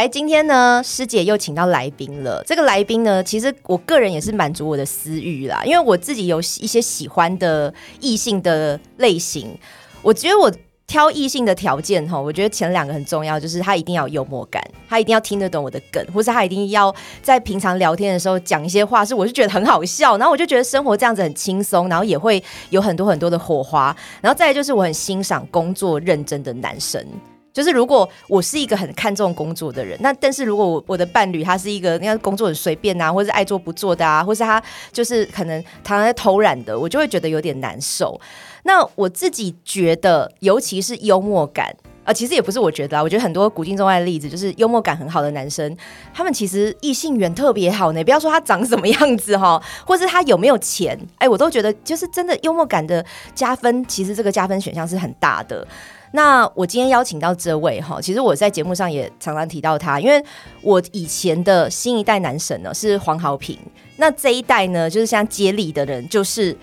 哎，今天呢，师姐又请到来宾了。这个来宾呢，其实我个人也是满足我的私欲啦，因为我自己有一些喜欢的异性的类型。我觉得我挑异性的条件哈，我觉得前两个很重要，就是他一定要有幽默感，他一定要听得懂我的梗，或是他一定要在平常聊天的时候讲一些话，是我是觉得很好笑，然后我就觉得生活这样子很轻松，然后也会有很多很多的火花。然后再来就是我很欣赏工作认真的男生。就是如果我是一个很看重工作的人，那但是如果我我的伴侣他是一个那工作很随便啊，或是爱做不做的啊，或是他就是可能常在偷懒的，我就会觉得有点难受。那我自己觉得，尤其是幽默感啊，其实也不是我觉得啊，我觉得很多古今中外的例子，就是幽默感很好的男生，他们其实异性缘特别好呢。不要说他长什么样子哈，或是他有没有钱，哎，我都觉得就是真的幽默感的加分，其实这个加分选项是很大的。那我今天邀请到这位哈，其实我在节目上也常常提到他，因为我以前的新一代男神呢是黄豪平，那这一代呢就是像接力的人就是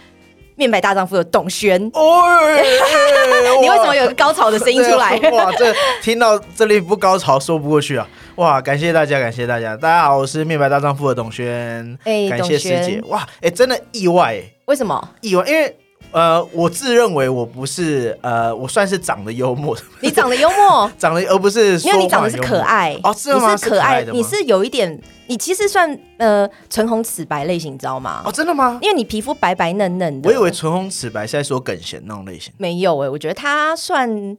面白大丈夫的董轩。你为什么有个高潮的声音出来？哇，这听到这里不高潮说不过去啊！哇，感谢大家，感谢大家，大家好，我是面白大丈夫的董轩。哎，感谢师姐。哇，哎，真的意外，为什么意外？因为。呃，我自认为我不是呃，我算是长得幽默。你长得幽默，长得而不是因为你长得是可爱哦，是吗？可爱的，你是有一点，你其实算呃唇红齿白类型，你知道吗？哦，真的吗？因为你皮肤白白嫩嫩的。我以为唇红齿白是在说耿贤那种类型。没有哎，我觉得他算。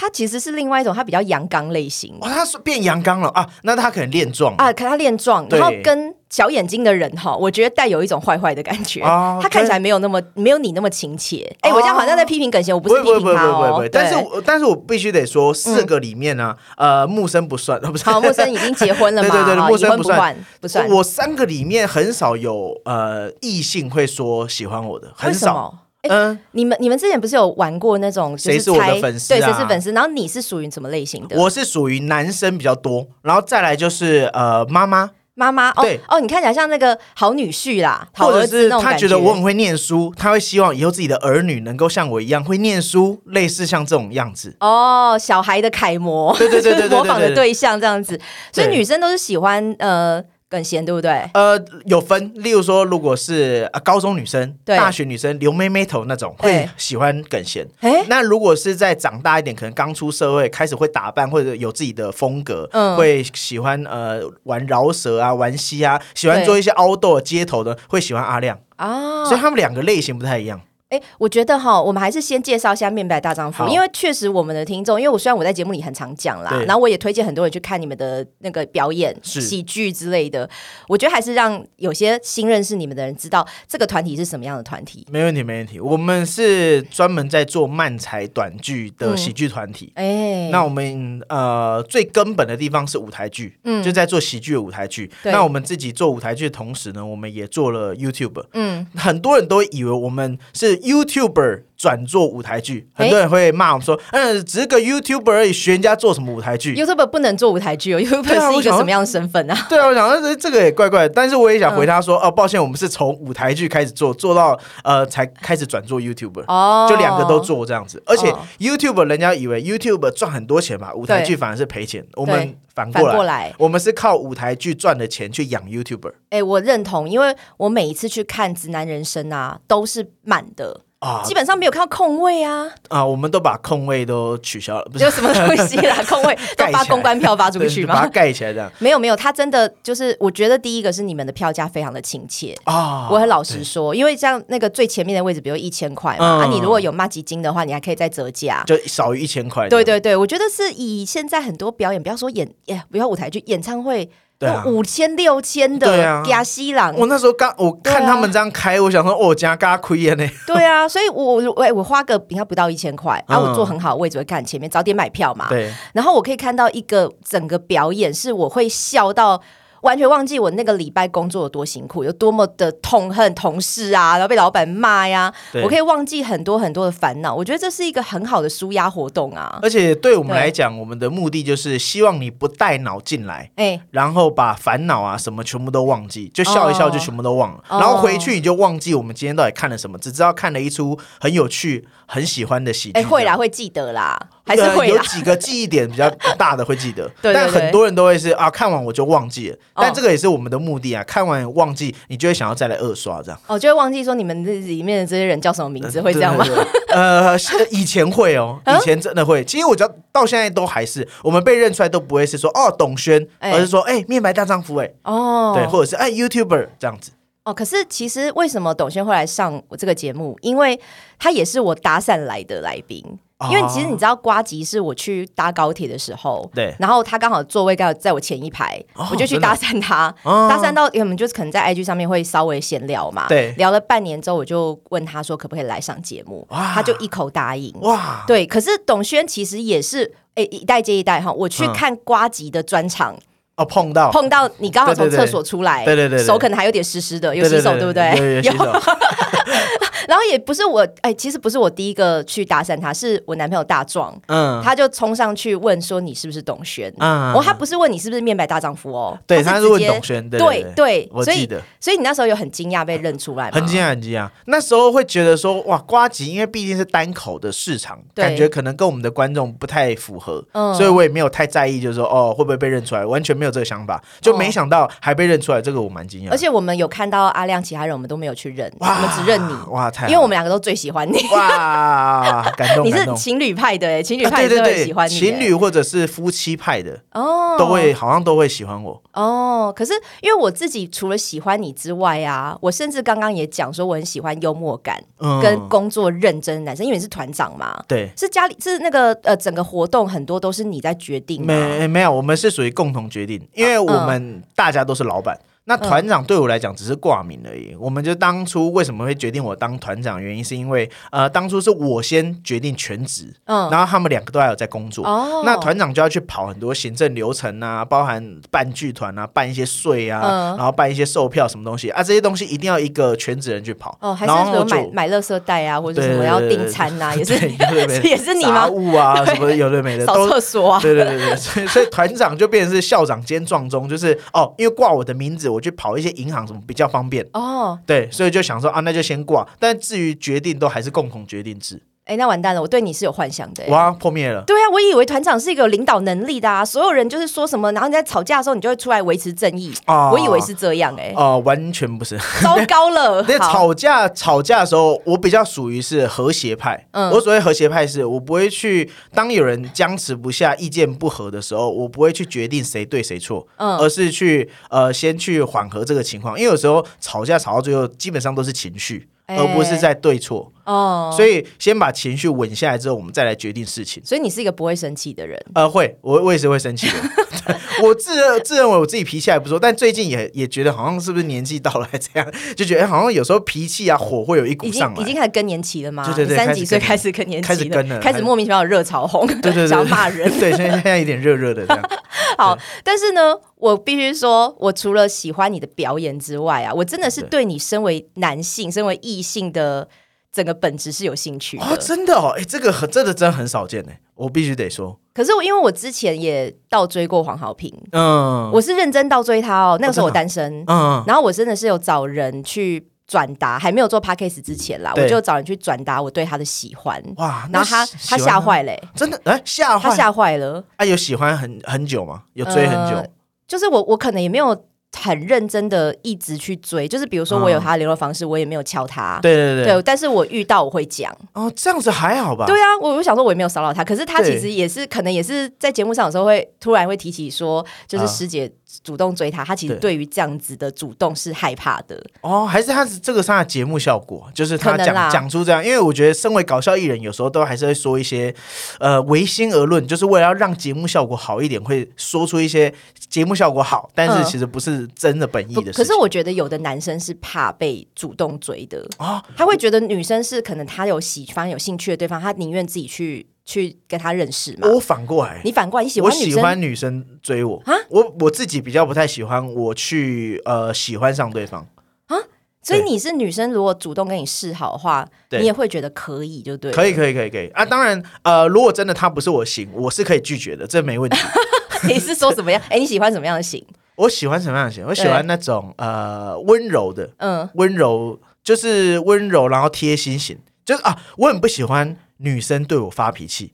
他其实是另外一种，他比较阳刚类型。哦，他是变阳刚了啊？那他可能练壮啊？可他练壮，然后跟小眼睛的人哈，我觉得带有一种坏坏的感觉。他看起来没有那么没有你那么亲切。哎，我这样好像在批评耿贤，我不是批评他哦。但是，但是我必须得说，四个里面呢，呃，木生不算，不是。好，木生已经结婚了嘛？对对对，木生不算，不算。我三个里面很少有呃异性会说喜欢我的，很少。嗯，你们你们之前不是有玩过那种谁是我的粉丝？对，谁是粉丝？然后你是属于什么类型的？我是属于男生比较多，然后再来就是呃妈妈妈妈。对哦，你看起来像那个好女婿啦，或者是他觉得我很会念书，他会希望以后自己的儿女能够像我一样会念书，类似像这种样子。哦，小孩的楷模，对对对对，模仿的对象这样子，所以女生都是喜欢呃。更咸对不对？呃，有分，例如说，如果是高中女生、大学女生留妹妹头那种，会喜欢更咸。哎，那如果是在长大一点，可能刚出社会，开始会打扮或者有自己的风格，嗯，会喜欢呃玩饶舌啊、玩嘻啊，喜欢做一些 outdoor 街头的，会喜欢阿亮啊。所以他们两个类型不太一样。哎，我觉得哈，我们还是先介绍一下《面白大丈夫》，因为确实我们的听众，因为我虽然我在节目里很常讲啦，然后我也推荐很多人去看你们的那个表演、喜剧之类的，我觉得还是让有些新认识你们的人知道这个团体是什么样的团体。没问题，没问题。我们是专门在做漫才短剧的喜剧团体。哎，那我们呃最根本的地方是舞台剧，嗯，就在做喜剧的舞台剧。那我们自己做舞台剧的同时呢，我们也做了 YouTube。嗯，很多人都以为我们是。YouTuber 转做舞台剧，很多人会骂我们说：“嗯，只是个 YouTuber 而已，学人家做什么舞台剧？YouTuber 不能做舞台剧哦，YouTuber 是一个什么样的身份啊？”对啊，我想说这个也怪怪，但是我也想回他说：“哦，抱歉，我们是从舞台剧开始做，做到呃才开始转做 YouTuber，哦，就两个都做这样子。而且 YouTuber 人家以为 YouTuber 赚很多钱嘛，舞台剧反而是赔钱。我们反过来，我们是靠舞台剧赚的钱去养 YouTuber。哎，我认同，因为我每一次去看《直男人生》啊，都是满的。啊，基本上没有看到空位啊！啊，我们都把空位都取消了，不是什么东西啦，空位都发公关票发出去吗？把它盖起来这样。没有没有，他真的就是，我觉得第一个是你们的票价非常的亲切啊！我很老实说，因为像那个最前面的位置，比如一千块嘛，啊，你如果有骂几金的话，你还可以再折价，就少于一千块。对对对，我觉得是以现在很多表演，不要说演，耶，不要舞台剧，演唱会。对啊，五千六千的加西朗，我那时候刚我看他们这样开，我想说哦，加嘎亏耶呢。对啊，所以我我我花个比他不到一千块，然后我坐很好的位置会看前面，早点买票嘛。对，然后我可以看到一个整个表演，是我会笑到。完全忘记我那个礼拜工作有多辛苦，有多么的痛恨同事啊，然后被老板骂呀。我可以忘记很多很多的烦恼，我觉得这是一个很好的舒压活动啊。而且对我们来讲，我们的目的就是希望你不带脑进来，哎，然后把烦恼啊什么全部都忘记，就笑一笑就全部都忘了，然后回去你就忘记我们今天到底看了什么，只知道看了一出很有趣、很喜欢的喜剧。哎，会啦，会记得啦。还是会有几个记忆点比较 大的会记得，但很多人都会是啊，看完我就忘记了。但这个也是我们的目的啊，看完忘记，你就会想要再来二刷这样。哦，就会忘记说你们这里面的这些人叫什么名字，会这样吗？呃，以前会哦，以前真的会。其实我觉得到现在都还是，我们被认出来都不会是说哦董轩，而是说哎面白大丈夫哎哦，对，或者是哎 YouTuber 这样子。哦，可是其实为什么董轩会来上我这个节目？因为他也是我搭讪来的来宾。因为其实你知道，瓜吉是我去搭高铁的时候，对，然后他刚好座位刚好在我前一排，我就去搭讪他，搭讪到我们就是可能在 IG 上面会稍微闲聊嘛，对，聊了半年之后，我就问他说可不可以来上节目，他就一口答应，哇，对。可是董轩其实也是，哎，一代接一代哈，我去看瓜吉的专场。哦，碰到。碰到你刚好从厕所出来，对对对，手可能还有点湿湿的，有洗手对。不对？有。然后也不是我，哎，其实不是我第一个去搭讪他，是我男朋友大壮，嗯，他就冲上去问说你是不是董璇？嗯，哦，他不是问你是不是面白大丈夫哦，对，他是问董轩，对对，我记得，所以你那时候有很惊讶被认出来，很惊讶很惊讶，那时候会觉得说哇，瓜吉，因为毕竟是单口的市场，感觉可能跟我们的观众不太符合，所以我也没有太在意，就是说哦会不会被认出来，完全没有。有这个想法，就没想到还被认出来，这个我蛮惊讶。而且我们有看到阿亮，其他人我们都没有去认，我们只认你。哇，太！因为我们两个都最喜欢你。哇，感动！你是情侣派的，情侣派对对喜欢你。情侣或者是夫妻派的哦，都会好像都会喜欢我哦。可是因为我自己除了喜欢你之外啊，我甚至刚刚也讲说我很喜欢幽默感跟工作认真的男生，因为你是团长嘛。对，是家里是那个呃，整个活动很多都是你在决定。没没有，我们是属于共同决定。因为我们大家都是老板。那团长对我来讲只是挂名而已。我们就当初为什么会决定我当团长，原因是因为呃，当初是我先决定全职，嗯，然后他们两个都还有在工作。哦，那团长就要去跑很多行政流程啊，包含办剧团啊，办一些税啊，然后办一些售票什么东西啊，这些东西一定要一个全职人去跑。哦，还是说买买乐色袋啊，或者什么要订餐啊，也是 也是你吗？物啊，什么有的没的，扫厕所啊。对对对对，所以所以团长就变成是校长兼撞钟，就是哦，因为挂我的名字。我去跑一些银行什么比较方便哦，对，所以就想说啊，那就先挂。但至于决定，都还是共同决定制。哎，那完蛋了！我对你是有幻想的，哇，破灭了。对啊，我以为团长是一个有领导能力的啊，所有人就是说什么，然后你在吵架的时候，你就会出来维持正义。啊，我以为是这样，哎，哦，完全不是，糟糕了。那吵架吵架的时候，我比较属于是和谐派。嗯，我所谓和谐派是，我不会去当有人僵持不下、意见不合的时候，我不会去决定谁对谁错，嗯，而是去呃先去缓和这个情况，因为有时候吵架吵到最后，基本上都是情绪。而不是在对错哦，所以先把情绪稳下来之后，我们再来决定事情。所以你是一个不会生气的人？呃，会，我我也是会生气的。我自自认为我自己脾气还不错，但最近也也觉得好像是不是年纪到了，这样 就觉得好像有时候脾气啊火会有一股上来。已经开始更年期了吗？对对对，三十几岁开始更年期，开始更了，开始莫名其妙热潮红，对对对，想要骂人。对，现在现在有点热热的这样。好，但是呢，我必须说，我除了喜欢你的表演之外啊，我真的是对你身为男性、身为异性的。整个本质是有兴趣哦，真的哦，哎，这个很真的真的很少见哎，我必须得说。可是我因为我之前也倒追过黄豪平，嗯，我是认真倒追他哦。那个时候我单身，嗯，然后我真的是有找人去转达，还没有做 p a c k a s e 之前啦，我就找人去转达我对他的喜欢。哇，然后他他吓坏嘞，真的哎，吓他吓坏了。啊，有喜欢很很久吗？有追很久？就是我我可能也没有。很认真的一直去追，就是比如说我有他的联络方式，我也没有敲他。对对对，对但是我遇到我会讲。哦，这样子还好吧？对啊，我我想说我也没有骚扰他，可是他其实也是可能也是在节目上有时候会突然会提起说，就是师姐。主动追他，他其实对于这样子的主动是害怕的哦，还是他是这个上的节目效果，就是他讲讲出这样，因为我觉得身为搞笑艺人，有时候都还是会说一些呃唯心而论，就是为了要让节目效果好一点，会说出一些节目效果好，但是其实不是真的本意的。可是我觉得有的男生是怕被主动追的啊，他会觉得女生是可能他有喜欢有兴趣的对方，他宁愿自己去。去跟他认识嘛？我反过来，你反过来，你喜欢我喜欢女生追我啊？我我自己比较不太喜欢我去呃喜欢上对方啊。所以你是女生，如果主动跟你示好的话，你也会觉得可以，就对。可以可以可以可以啊！当然呃，如果真的他不是我型，我是可以拒绝的，这没问题。你是说什么样？哎，你喜欢什么样的型？我喜欢什么样的型？我喜欢那种呃温柔的，嗯，温柔就是温柔，然后贴心型，就是啊，我很不喜欢。女生对我发脾气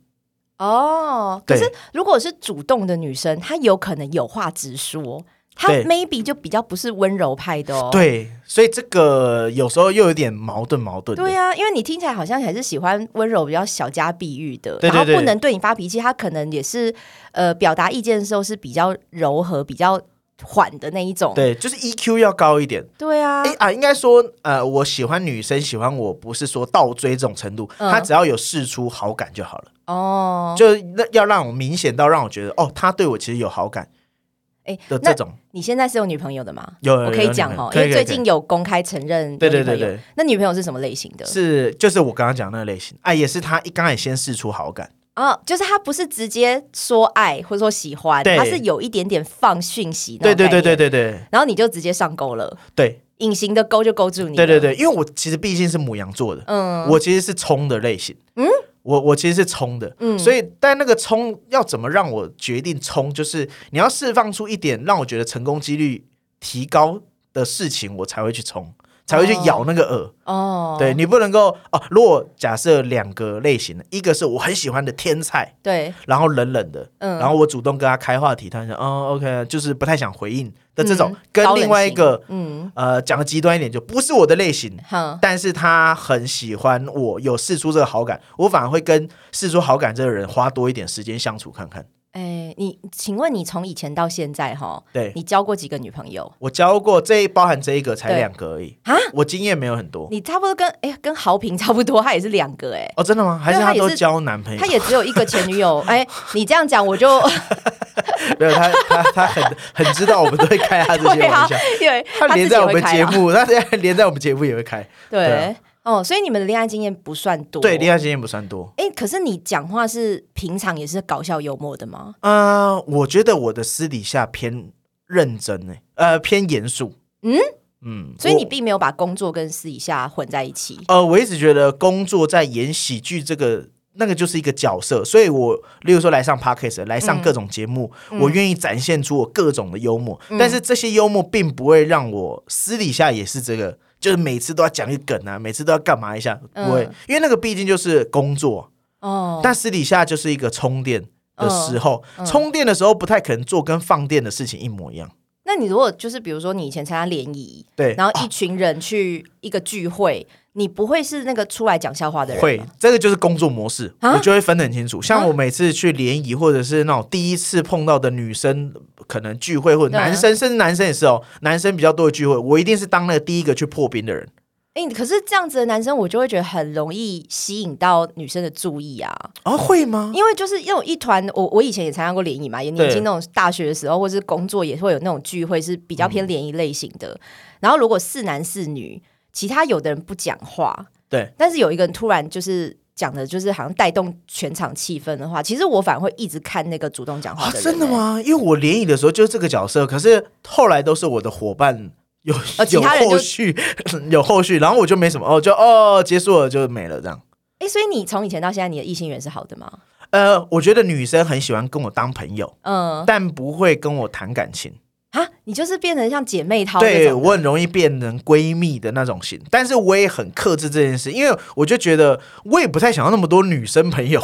哦，可是如果是主动的女生，她有可能有话直说。她 maybe 就比较不是温柔派的哦，对，所以这个有时候又有点矛盾矛盾。对呀，因为你听起来好像还是喜欢温柔、比较小家碧玉的，然后不能对你发脾气。她可能也是呃表达意见的时候是比较柔和、比较缓的那一种。对，就是 EQ 要高一点。对啊，哎啊，应该说呃，我喜欢女生喜欢我不是说倒追这种程度，她只要有试出好感就好了。哦，就那要让我明显到让我觉得哦，他对我其实有好感。哎，的这种，你现在是有女朋友的吗？有，我可以讲哦，因为最近有公开承认对对对对。那女朋友是什么类型的？是就是我刚刚讲那个类型，哎，也是他一刚才先试出好感啊，就是他不是直接说爱或者说喜欢，他是有一点点放讯息，对对对对对对，然后你就直接上钩了，对，隐形的钩就勾住你，对对对，因为我其实毕竟是母羊座的，嗯，我其实是冲的类型，嗯。我我其实是冲的，嗯所以但那个冲要怎么让我决定冲，就是你要释放出一点让我觉得成功几率提高的事情，我才会去冲。才会去咬那个饵。哦，对你不能够哦。如果假设两个类型的，一个是我很喜欢的天菜，对，然后冷冷的，嗯，然后我主动跟他开话题，他说哦，OK，就是不太想回应的这种，跟另外一个，嗯，呃，讲的极端一点，就不是我的类型，但是他很喜欢我，有试出这个好感，我反而会跟试出好感这个人花多一点时间相处看看。哎，你请问你从以前到现在哈，对你交过几个女朋友？我交过这包含这一个才两个而已啊！我经验没有很多，你差不多跟哎跟豪平差不多，他也是两个哎哦，真的吗？还是他都交男朋友？他也只有一个前女友哎，你这样讲我就 没有他他他很很知道我们都会开他这些玩笑，因为他连在我们节目，他连在我们节目也会开对。哦，所以你们的恋爱经验不算多，对，恋爱经验不算多。哎，可是你讲话是平常也是搞笑幽默的吗？呃，我觉得我的私底下偏认真呢，呃，偏严肃。嗯嗯，所以你并没有把工作跟私底下混在一起。呃，我一直觉得工作在演喜剧这个那个就是一个角色，所以我例如说来上 podcast，来上各种节目，我愿意展现出我各种的幽默，但是这些幽默并不会让我私底下也是这个。就是每次都要讲一梗啊，每次都要干嘛一下？不会，因为那个毕竟就是工作哦。但私底下就是一个充电的时候，充电的时候不太可能做跟放电的事情一模一样。那你如果就是比如说你以前参加联谊，对，然后一群人去一个聚会。你不会是那个出来讲笑话的人？会，这个就是工作模式，我就会分得很清楚。像我每次去联谊，或者是那种第一次碰到的女生，可能聚会或者男生，甚至男生也是哦，男生比较多的聚会，我一定是当那个第一个去破冰的人。哎，可是这样子的男生，我就会觉得很容易吸引到女生的注意啊！啊，会吗？因为就是那种一团，我我以前也参加过联谊嘛，也年轻那种大学的时候，或是工作也会有那种聚会，是比较偏联谊类型的。然后如果四男四女，其他有的人不讲话。对，但是有一个人突然就是讲的，就是好像带动全场气氛的话，其实我反而会一直看那个主动讲话的人。真的吗？因为我联谊的时候就是这个角色，可是后来都是我的伙伴有有后续 有后续，然后我就没什么哦，就哦结束了就没了这样。哎，所以你从以前到现在，你的异性缘是好的吗？呃，我觉得女生很喜欢跟我当朋友，嗯，但不会跟我谈感情。啊，你就是变成像姐妹淘，对我很容易变成闺蜜的那种型，但是我也很克制这件事，因为我就觉得我也不太想要那么多女生朋友，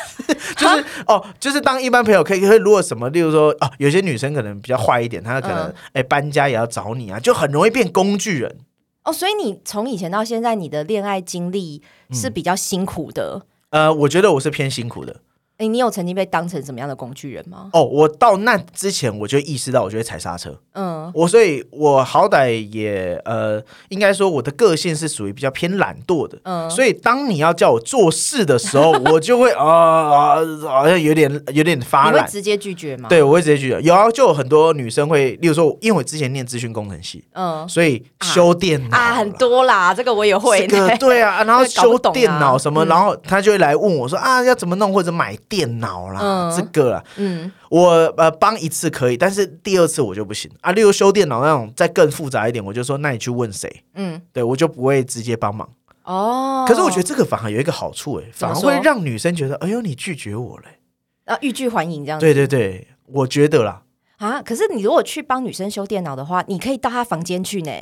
就是哦，就是当一般朋友可以，可以如果什么，例如说哦，有些女生可能比较坏一点，她可能哎搬家也要找你啊，就很容易变工具人。哦，所以你从以前到现在，你的恋爱经历是比较辛苦的。呃，我觉得我是偏辛苦的。哎，你有曾经被当成什么样的工具人吗？哦，我到那之前我就意识到，我就会踩刹车。嗯，我所以，我好歹也呃，应该说我的个性是属于比较偏懒惰的。嗯，所以当你要叫我做事的时候，我就会 啊啊，好像有点有点发懒，直接拒绝吗？对，我会直接拒绝。有啊，就有很多女生会，例如说，因为我之前念资讯工程系，嗯，所以修电脑啊很多啦，这个我也会。对啊，然后修电脑什么，然后他就会来问我说啊，要怎么弄或者买。电脑啦，这个啦，嗯，我呃帮一次可以，但是第二次我就不行啊。例如修电脑那种再更复杂一点，我就说那你去问谁，嗯，对我就不会直接帮忙哦。可是我觉得这个反而有一个好处，哎，反而会让女生觉得，哎呦，你拒绝我嘞，啊，欲拒还迎这样。对对对，我觉得啦。啊！可是你如果去帮女生修电脑的话，你可以到她房间去呢，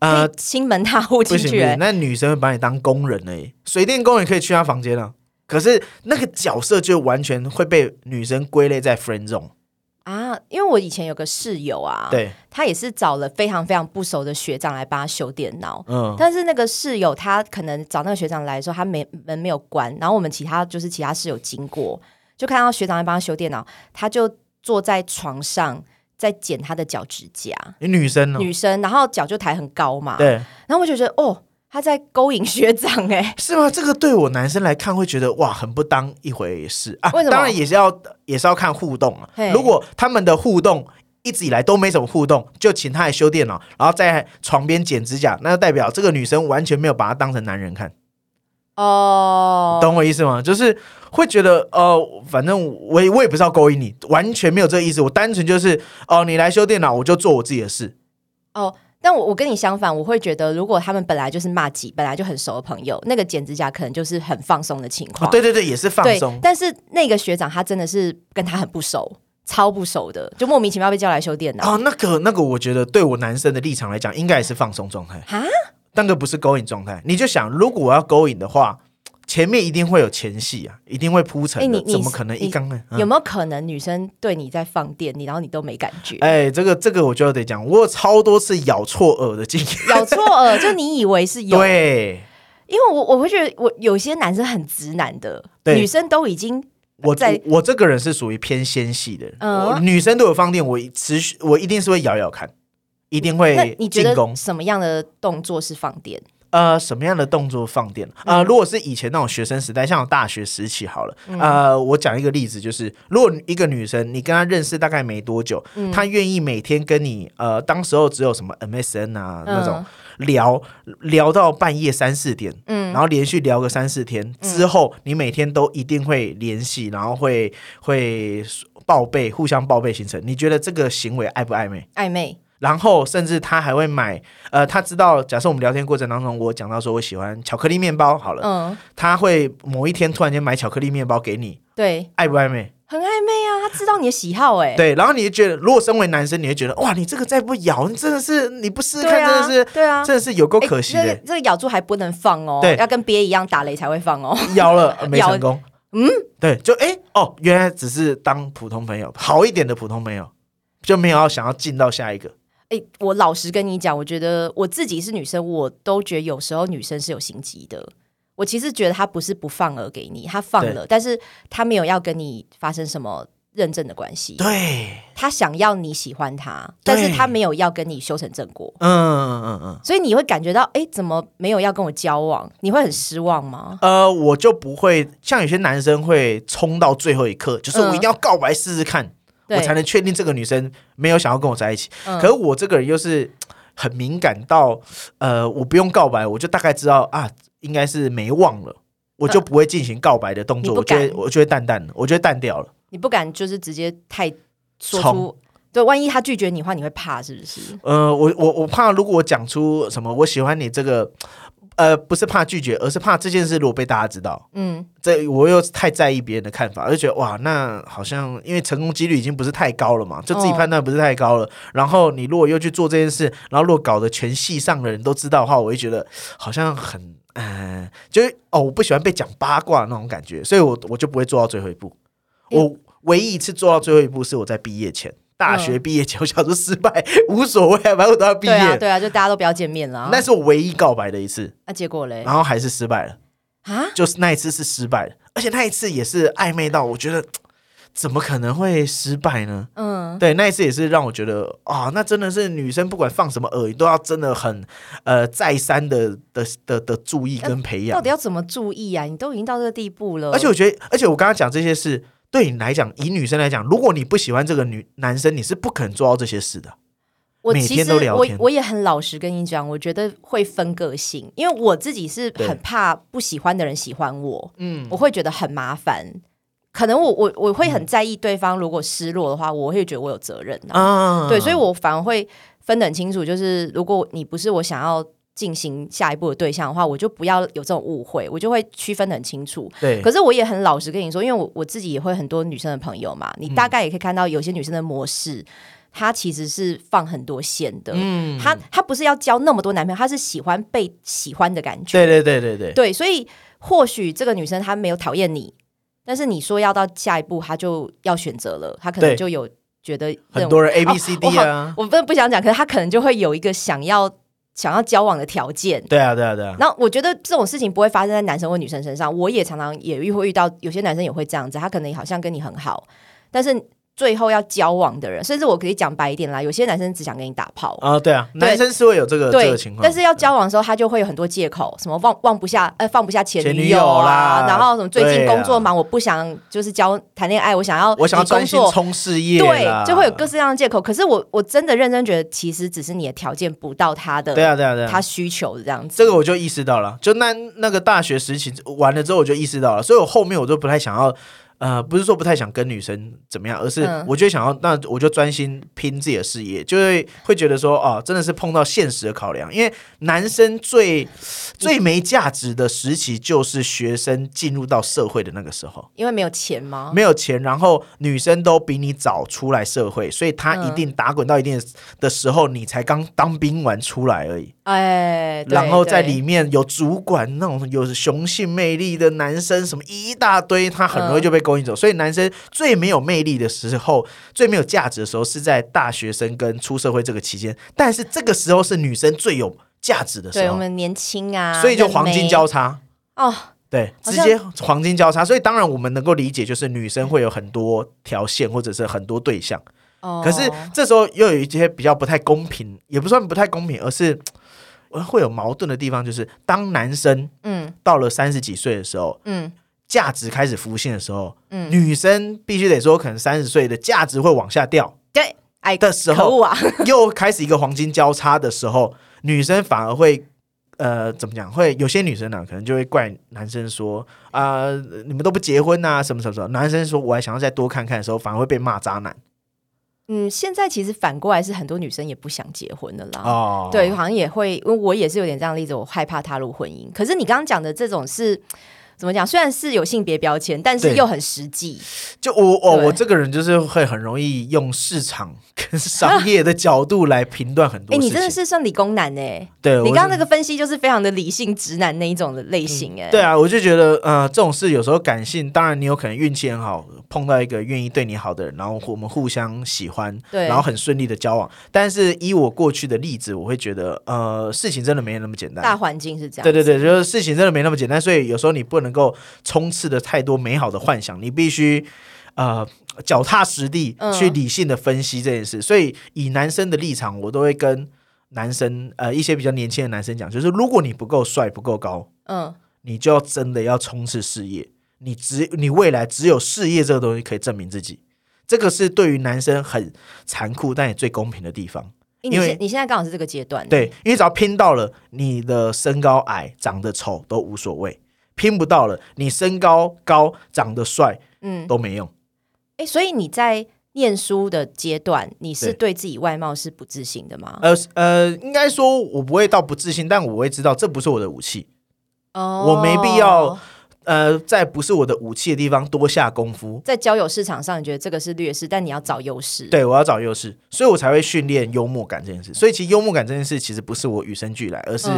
呃，亲门踏户进去。那女生会把你当工人呢，水电工也可以去她房间啊。可是那个角色就完全会被女生归类在 friend zone 啊。因为我以前有个室友啊，对，他也是找了非常非常不熟的学长来帮他修电脑。嗯，但是那个室友他可能找那个学长来的时候，他没门没有关，然后我们其他就是其他室友经过，就看到学长来帮他修电脑，他就坐在床上在剪他的脚趾甲。女生，女生，然后脚就抬很高嘛。对，然后我就觉得哦。他在勾引学长哎，是吗？这个对我男生来看会觉得哇，很不当一回事啊。为什么？当然也是要也是要看互动啊。如果他们的互动一直以来都没什么互动，就请他来修电脑，然后在床边剪指甲，那就代表这个女生完全没有把他当成男人看。哦，懂我意思吗？就是会觉得呃，反正我我也不是要勾引你，完全没有这个意思。我单纯就是哦，你来修电脑，我就做我自己的事。哦。但我我跟你相反，我会觉得，如果他们本来就是骂几，本来就很熟的朋友，那个剪指甲可能就是很放松的情况。对对对，也是放松。但是那个学长他真的是跟他很不熟，超不熟的，就莫名其妙被叫来修电脑。哦，那个那个，我觉得对我男生的立场来讲，应该也是放松状态啊。那个不是勾引状态，你就想，如果我要勾引的话。前面一定会有前戏啊，一定会铺陈。你怎么可能一刚呢？有没有可能女生对你在放电，你然后你都没感觉？哎，这个这个我就得讲，我有超多次咬错耳的经验。咬错耳，就你以为是有对，因为我我会觉得我有些男生很直男的，女生都已经我在我这个人是属于偏纤细的，嗯，女生都有放电，我持续我一定是会咬咬看，一定会进攻。什么样的动作是放电？呃，什么样的动作放电？呃，如果是以前那种学生时代，像我大学时期好了，呃，我讲一个例子，就是如果一个女生，你跟她认识大概没多久，她愿意每天跟你，呃，当时候只有什么 MSN 啊那种聊聊到半夜三四点，嗯，然后连续聊个三四天之后，你每天都一定会联系，然后会会报备，互相报备行程，你觉得这个行为暧不暧昧？暧昧。然后甚至他还会买，呃，他知道，假设我们聊天过程当中，我讲到说我喜欢巧克力面包，好了，嗯，他会某一天突然间买巧克力面包给你，对，暧不暧昧？很暧昧啊，他知道你的喜好，哎，对，然后你就觉得，如果身为男生，你会觉得，哇，你这个再不咬，你真的是你不试试看，真的是，对啊，真的是有够可惜的，这个咬住还不能放哦，对，要跟鳖一样打雷才会放哦，咬了 没成功，嗯，对，就哎，哦，原来只是当普通朋友，好一点的普通朋友，就没有要想要进到下一个。哎，我老实跟你讲，我觉得我自己是女生，我都觉得有时候女生是有心机的。我其实觉得她不是不放饵给你，她放了，但是她没有要跟你发生什么认证的关系。对，她想要你喜欢她，但是她没有要跟你修成正果。嗯嗯嗯嗯。所以你会感觉到，哎，怎么没有要跟我交往？你会很失望吗？呃，我就不会像有些男生会冲到最后一刻，就是我一定要告白试试看。我才能确定这个女生没有想要跟我在一起。可是我这个人又是很敏感到，呃，我不用告白，我就大概知道啊，应该是没忘了，我就不会进行告白的动作。我觉得，我觉得淡淡的，我觉得淡掉了。你不敢就是直接太说出，对，万一他拒绝你的话，你会怕是不是？呃，我我我怕，如果我讲出什么，我喜欢你这个。呃，不是怕拒绝，而是怕这件事如果被大家知道，嗯，这我又太在意别人的看法，就觉得哇，那好像因为成功几率已经不是太高了嘛，就自己判断不是太高了。然后你如果又去做这件事，然后如果搞得全系上的人都知道的话，我会觉得好像很，嗯，就是哦，我不喜欢被讲八卦那种感觉，所以我我就不会做到最后一步。我唯一一次做到最后一步是我在毕业前。大学毕业前，我想说失败 无所谓，反正我都要毕业。对啊，就大家都不要见面了。那是我唯一告白的一次。那结果嘞？然后还是失败了啊！就是那一次是失败的，而且那一次也是暧昧到，我觉得 怎么可能会失败呢？嗯，对，那一次也是让我觉得啊，那真的是女生不管放什么饵，都要真的很呃再三的的的的注意跟培养。到底要怎么注意啊？你都已经到这个地步了。而且我觉得，而且我刚刚讲这些事。对你来讲，以女生来讲，如果你不喜欢这个女男生，你是不可能做到这些事的。我其实我我也很老实跟你讲，我觉得会分个性，因为我自己是很怕不喜欢的人喜欢我，嗯，我会觉得很麻烦。可能我我我会很在意对方如果失落的话，我会觉得我有责任啊，对，所以我反而会分得很清楚，就是如果你不是我想要。进行下一步的对象的话，我就不要有这种误会，我就会区分的很清楚。对，可是我也很老实跟你说，因为我我自己也会很多女生的朋友嘛，你大概也可以看到有些女生的模式，她其实是放很多线的。嗯，她她不是要交那么多男朋友，她是喜欢被喜欢的感觉。对对对对对。对，所以或许这个女生她没有讨厌你，但是你说要到下一步，她就要选择了，她可能就有觉得很多人 A B C D 啊，我不不想讲，可是她可能就会有一个想要想要交往的条件。对啊，对啊，对啊。那我觉得这种事情不会发生在男生或女生身上，我也常常也遇会遇到，有些男生也会这样子，他可能好像跟你很好，但是。最后要交往的人，甚至我可以讲白一点啦，有些男生只想跟你打炮啊，对啊，男生是会有这个这个情况，但是要交往的时候，他就会有很多借口，什么忘忘不下，呃，放不下前女友啦，然后什么最近工作忙，我不想就是交谈恋爱，我想要我想要专心冲事业，对，就会有各式各样的借口。可是我我真的认真觉得，其实只是你的条件不到他的，对啊对啊对啊，他需求这样子。这个我就意识到了，就那那个大学时期完了之后，我就意识到了，所以我后面我就不太想要。呃，不是说不太想跟女生怎么样，而是我就想要，那我就专心拼自己的事业，就会会觉得说，哦，真的是碰到现实的考量。因为男生最最没价值的时期，就是学生进入到社会的那个时候。因为没有钱吗？没有钱，然后女生都比你早出来社会，所以他一定打滚到一定的时候，你才刚当兵完出来而已。哎，然后在里面有主管那种有雄性魅力的男生，什么一大堆，他很容易就被。勾引走，所以男生最没有魅力的时候，最没有价值的时候，是在大学生跟出社会这个期间。但是这个时候是女生最有价值的时候，对我们年轻啊，所以就黄金交叉哦，对，直接黄金交叉。所以当然我们能够理解，就是女生会有很多条线或者是很多对象。哦，可是这时候又有一些比较不太公平，也不算不太公平，而是会有矛盾的地方，就是当男生嗯到了三十几岁的时候，嗯。价值开始浮现的时候，嗯，女生必须得说，可能三十岁的价值会往下掉，对，哎的时候啊，又开始一个黄金交叉的时候，女生反而会，呃，怎么讲？会有些女生呢，可能就会怪男生说，啊，你们都不结婚啊，什么什么什么？男生说，我还想要再多看看的时候，反而会被骂渣男。嗯，现在其实反过来是很多女生也不想结婚的啦。哦，对，好像也会，因为我也是有点这样例子，我害怕踏入婚姻。可是你刚刚讲的这种是。怎么讲？虽然是有性别标签，但是又很实际。就我我我这个人就是会很容易用市场跟商业的角度来评断很多。哎，你真的是算理工男哎。对，你刚刚那个分析就是非常的理性直男那一种的类型哎。对啊，我就觉得呃，这种事有时候感性，当然你有可能运气很好，碰到一个愿意对你好的人，然后我们互相喜欢，对，然后很顺利的交往。但是以我过去的例子，我会觉得呃，事情真的没那么简单。大环境是这样。对对对，就是事情真的没那么简单，所以有时候你不能。能够充斥的太多美好的幻想，你必须呃脚踏实地去理性的分析这件事。所以以男生的立场，我都会跟男生呃一些比较年轻的男生讲，就是如果你不够帅不够高，嗯，你就要真的要冲刺事业。你只你未来只有事业这个东西可以证明自己，这个是对于男生很残酷但也最公平的地方。因为你现在刚好是这个阶段，对，因为只要拼到了，你的身高矮、长得丑都无所谓。拼不到了，你身高高、长得帅，嗯，都没用。哎，所以你在念书的阶段，你是对自己外貌是不自信的吗？呃呃，应该说我不会到不自信，但我会知道这不是我的武器。哦，我没必要。呃，在不是我的武器的地方多下功夫，在交友市场上，你觉得这个是劣势，但你要找优势。对，我要找优势，所以我才会训练幽默感这件事。所以其实幽默感这件事，其实不是我与生俱来，而是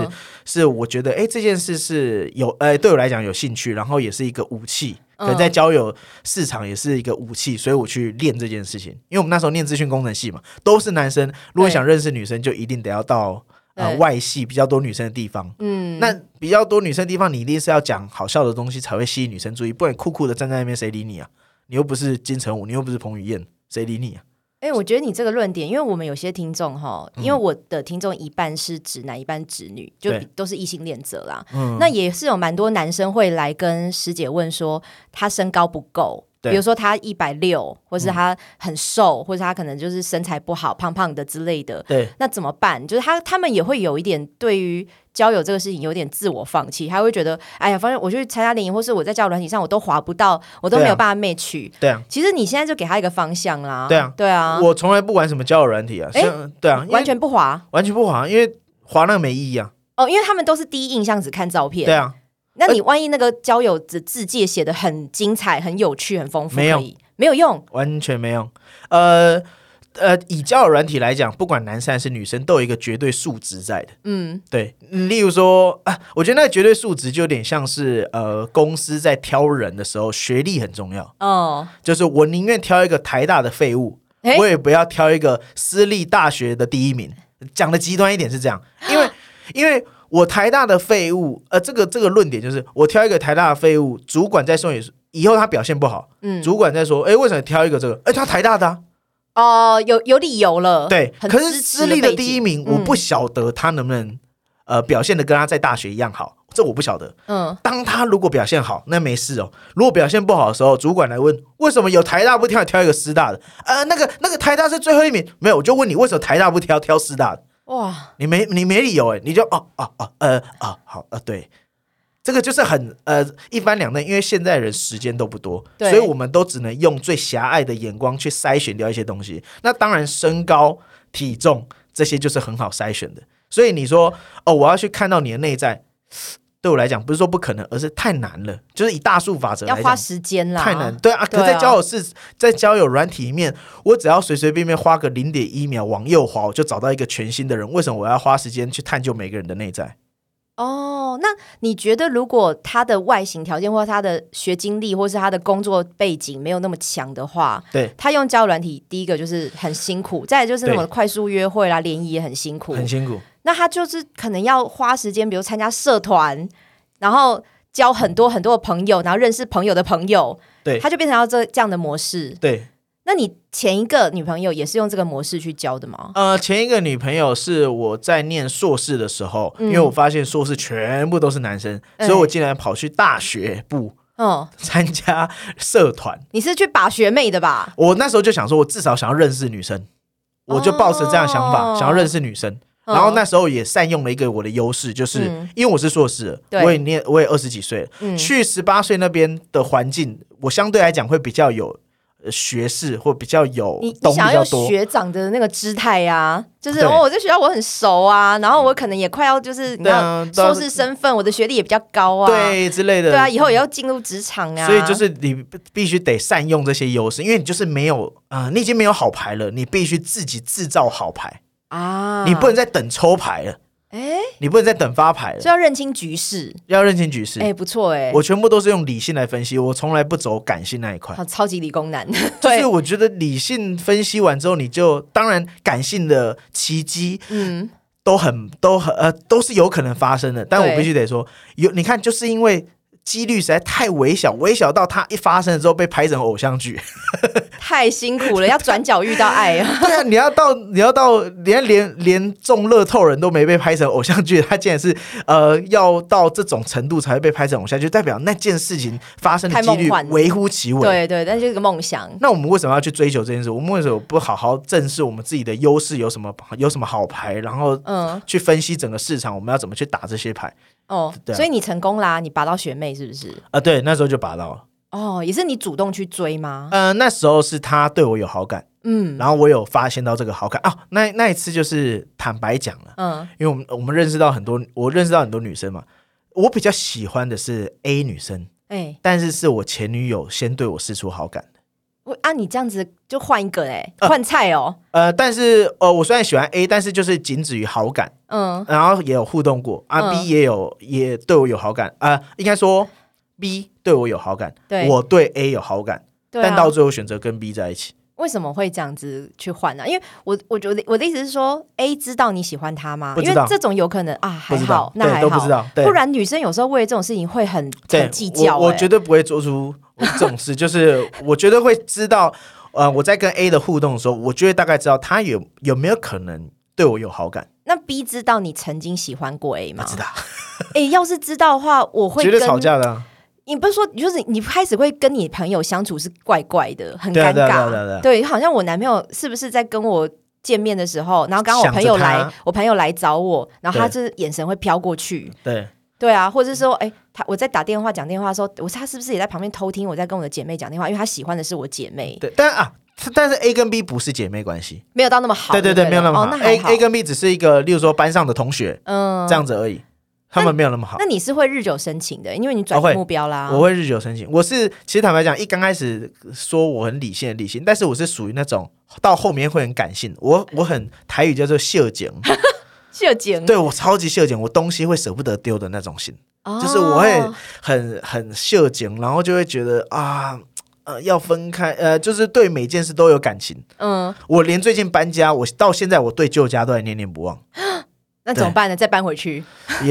是我觉得，哎，这件事是有，呃，对我来讲有兴趣，然后也是一个武器，可能在交友市场也是一个武器，所以我去练这件事情。因为我们那时候念资讯工程系嘛，都是男生，如果想认识女生，就一定得要到。呃，外系比较多女生的地方，嗯，那比较多女生的地方，你一定是要讲好笑的东西才会吸引女生注意，不然酷酷的站在那边，谁理你啊？你又不是金城武，你又不是彭于晏，谁理你啊？哎，我觉得你这个论点，因为我们有些听众哈，因为我的听众一半是直男，一半直女，就都是异性恋者啦。嗯，那也是有蛮多男生会来跟师姐问说，他身高不够。比如说他一百六，或是他很瘦，或者他可能就是身材不好，胖胖的之类的。对，那怎么办？就是他他们也会有一点对于交友这个事情有点自我放弃，他会觉得，哎呀，反正我去参加联谊，或是我在交友软体上我都划不到，我都没有办法 match。对啊，其实你现在就给他一个方向啦。对啊，对啊，我从来不玩什么交友软体啊。哎，对啊，完全不滑，完全不滑，因为滑那个没意义啊。哦，因为他们都是第一印象只看照片。对啊，那你万一那个交友的字界写的很精彩、很有趣、很丰富，没有。没有用，完全没用。呃，呃，以交友软体来讲，不管男生还是女生，都有一个绝对数值在的。嗯，对。例如说啊，我觉得那个绝对数值就有点像是呃，公司在挑人的时候，学历很重要。哦，就是我宁愿挑一个台大的废物，我也不要挑一个私立大学的第一名。讲的极端一点是这样，因为因为我台大的废物，呃，这个这个论点就是我挑一个台大的废物，主管再说你以后他表现不好，嗯，主管再说，哎，为什么挑一个这个？哎，他台大的。哦，有有理由了。对，可是私立的第一名，我不晓得他能不能呃表现的跟他在大学一样好，这我不晓得。嗯，当他如果表现好，那没事哦。如果表现不好的时候，主管来问为什么有台大不挑，挑一个师大的？呃，那个那个台大是最后一名，没有，我就问你为什么台大不挑，挑师大的？哇，你没你没理由哎，你就哦哦哦呃啊好呃对。这个就是很呃一翻两瞪，因为现在人时间都不多，所以我们都只能用最狭隘的眼光去筛选掉一些东西。那当然，身高、体重这些就是很好筛选的。所以你说哦，我要去看到你的内在，对我来讲不是说不可能，而是太难了。就是以大数法则要花时间啦，太难。对啊，可在交友是在交友软体里面，我只要随随便便花个零点一秒往右滑，我就找到一个全新的人。为什么我要花时间去探究每个人的内在？哦，那你觉得如果他的外形条件或他的学经历或是他的工作背景没有那么强的话，对，他用交友软体，第一个就是很辛苦，再就是那种快速约会啦、联谊也很辛苦，很辛苦。那他就是可能要花时间，比如参加社团，然后交很多很多的朋友，然后认识朋友的朋友，对，他就变成要这这样的模式，对。那你前一个女朋友也是用这个模式去交的吗？呃，前一个女朋友是我在念硕士的时候，因为我发现硕士全部都是男生，所以我竟然跑去大学部，嗯，参加社团。你是去把学妹的吧？我那时候就想说，我至少想要认识女生，我就抱着这样想法，想要认识女生。然后那时候也善用了一个我的优势，就是因为我是硕士，我也念，我也二十几岁，去十八岁那边的环境，我相对来讲会比较有。学士或比较有，你你想要用学长的那个姿态呀，就是哦，我在学校我很熟啊，然后我可能也快要就是你要硕士身份，我的学历也比较高啊，对之类的，对啊，以后也要进入职场啊，所以就是你必须得善用这些优势，因为你就是没有啊，你已经没有好牌了，你必须自己制造好牌啊，你不能再等抽牌了。哎，你不能再等发牌了，就要认清局势，要认清局势。哎，不错哎，我全部都是用理性来分析，我从来不走感性那一块。好，超级理工男。就是我觉得理性分析完之后，你就当然感性的奇迹，嗯，都很都很呃都是有可能发生的。但我必须得说，有你看，就是因为。几率实在太微小，微小到它一发生之后被拍成偶像剧，太辛苦了，要转角遇到爱啊！对啊，你要到你要到连连连中乐透人都没被拍成偶像剧，他竟然是呃要到这种程度才会被拍成偶像剧，代表那件事情发生的几率微乎其微。对对，但就是个梦想。那我们为什么要去追求这件事？我们为什么不好好正视我们自己的优势有什么有什么好牌，然后嗯去分析整个市场，我们要怎么去打这些牌？哦，所以你成功啦，你拔到学妹是不是？啊，对，那时候就拔到了。哦，也是你主动去追吗？呃，那时候是他对我有好感，嗯，然后我有发现到这个好感啊。那那一次就是坦白讲了，嗯，因为我们我们认识到很多，我认识到很多女生嘛，我比较喜欢的是 A 女生，哎，但是是我前女友先对我示出好感。我啊你这样子就换一个嘞，换菜哦。呃，但是呃，我虽然喜欢 A，但是就是仅止于好感，嗯，然后也有互动过啊。B 也有也对我有好感啊，应该说 B 对我有好感，对，我对 A 有好感，但到最后选择跟 B 在一起。为什么会这样子去换呢？因为我我觉得我的意思是说，A 知道你喜欢他吗？因为这种有可能啊，还好，那还好，不知道。不然女生有时候为了这种事情会很很计较。我绝对不会做出。这种事 就是我绝对会知道，呃，我在跟 A 的互动的时候，我就会大概知道他有有没有可能对我有好感。那 B 知道你曾经喜欢过 A 吗？知道。哎，要是知道的话，我会 绝对吵架的。你不是说，就是你开始会跟你朋友相处是怪怪的，很尴尬。对，好像我男朋友是不是在跟我见面的时候，然后刚好我朋友来，我朋友来找我，然后他就是眼神会飘过去。对。对啊，或者是说，哎，他我在打电话讲电话的时候，我他是不是也在旁边偷听我在跟我的姐妹讲电话？因为他喜欢的是我姐妹。对，但啊，但是 A 跟 B 不是姐妹关系，没有到那么好。对对对，没有那么好。A A 跟 B 只是一个，例如说班上的同学，嗯，这样子而已。他们没有那么好。那你是会日久生情的，因为你转移目标啦。我会日久生情。我是其实坦白讲，一刚开始说我很理性的理性，但是我是属于那种到后面会很感性。我我很台语叫做秀景，秀景，对我超级秀景，我东西会舍不得丢的那种心，就是我会很很秀景，然后就会觉得啊。呃，要分开，呃，就是对每件事都有感情。嗯，我连最近搬家，我到现在我对旧家都还念念不忘。那怎么办呢？再搬回去，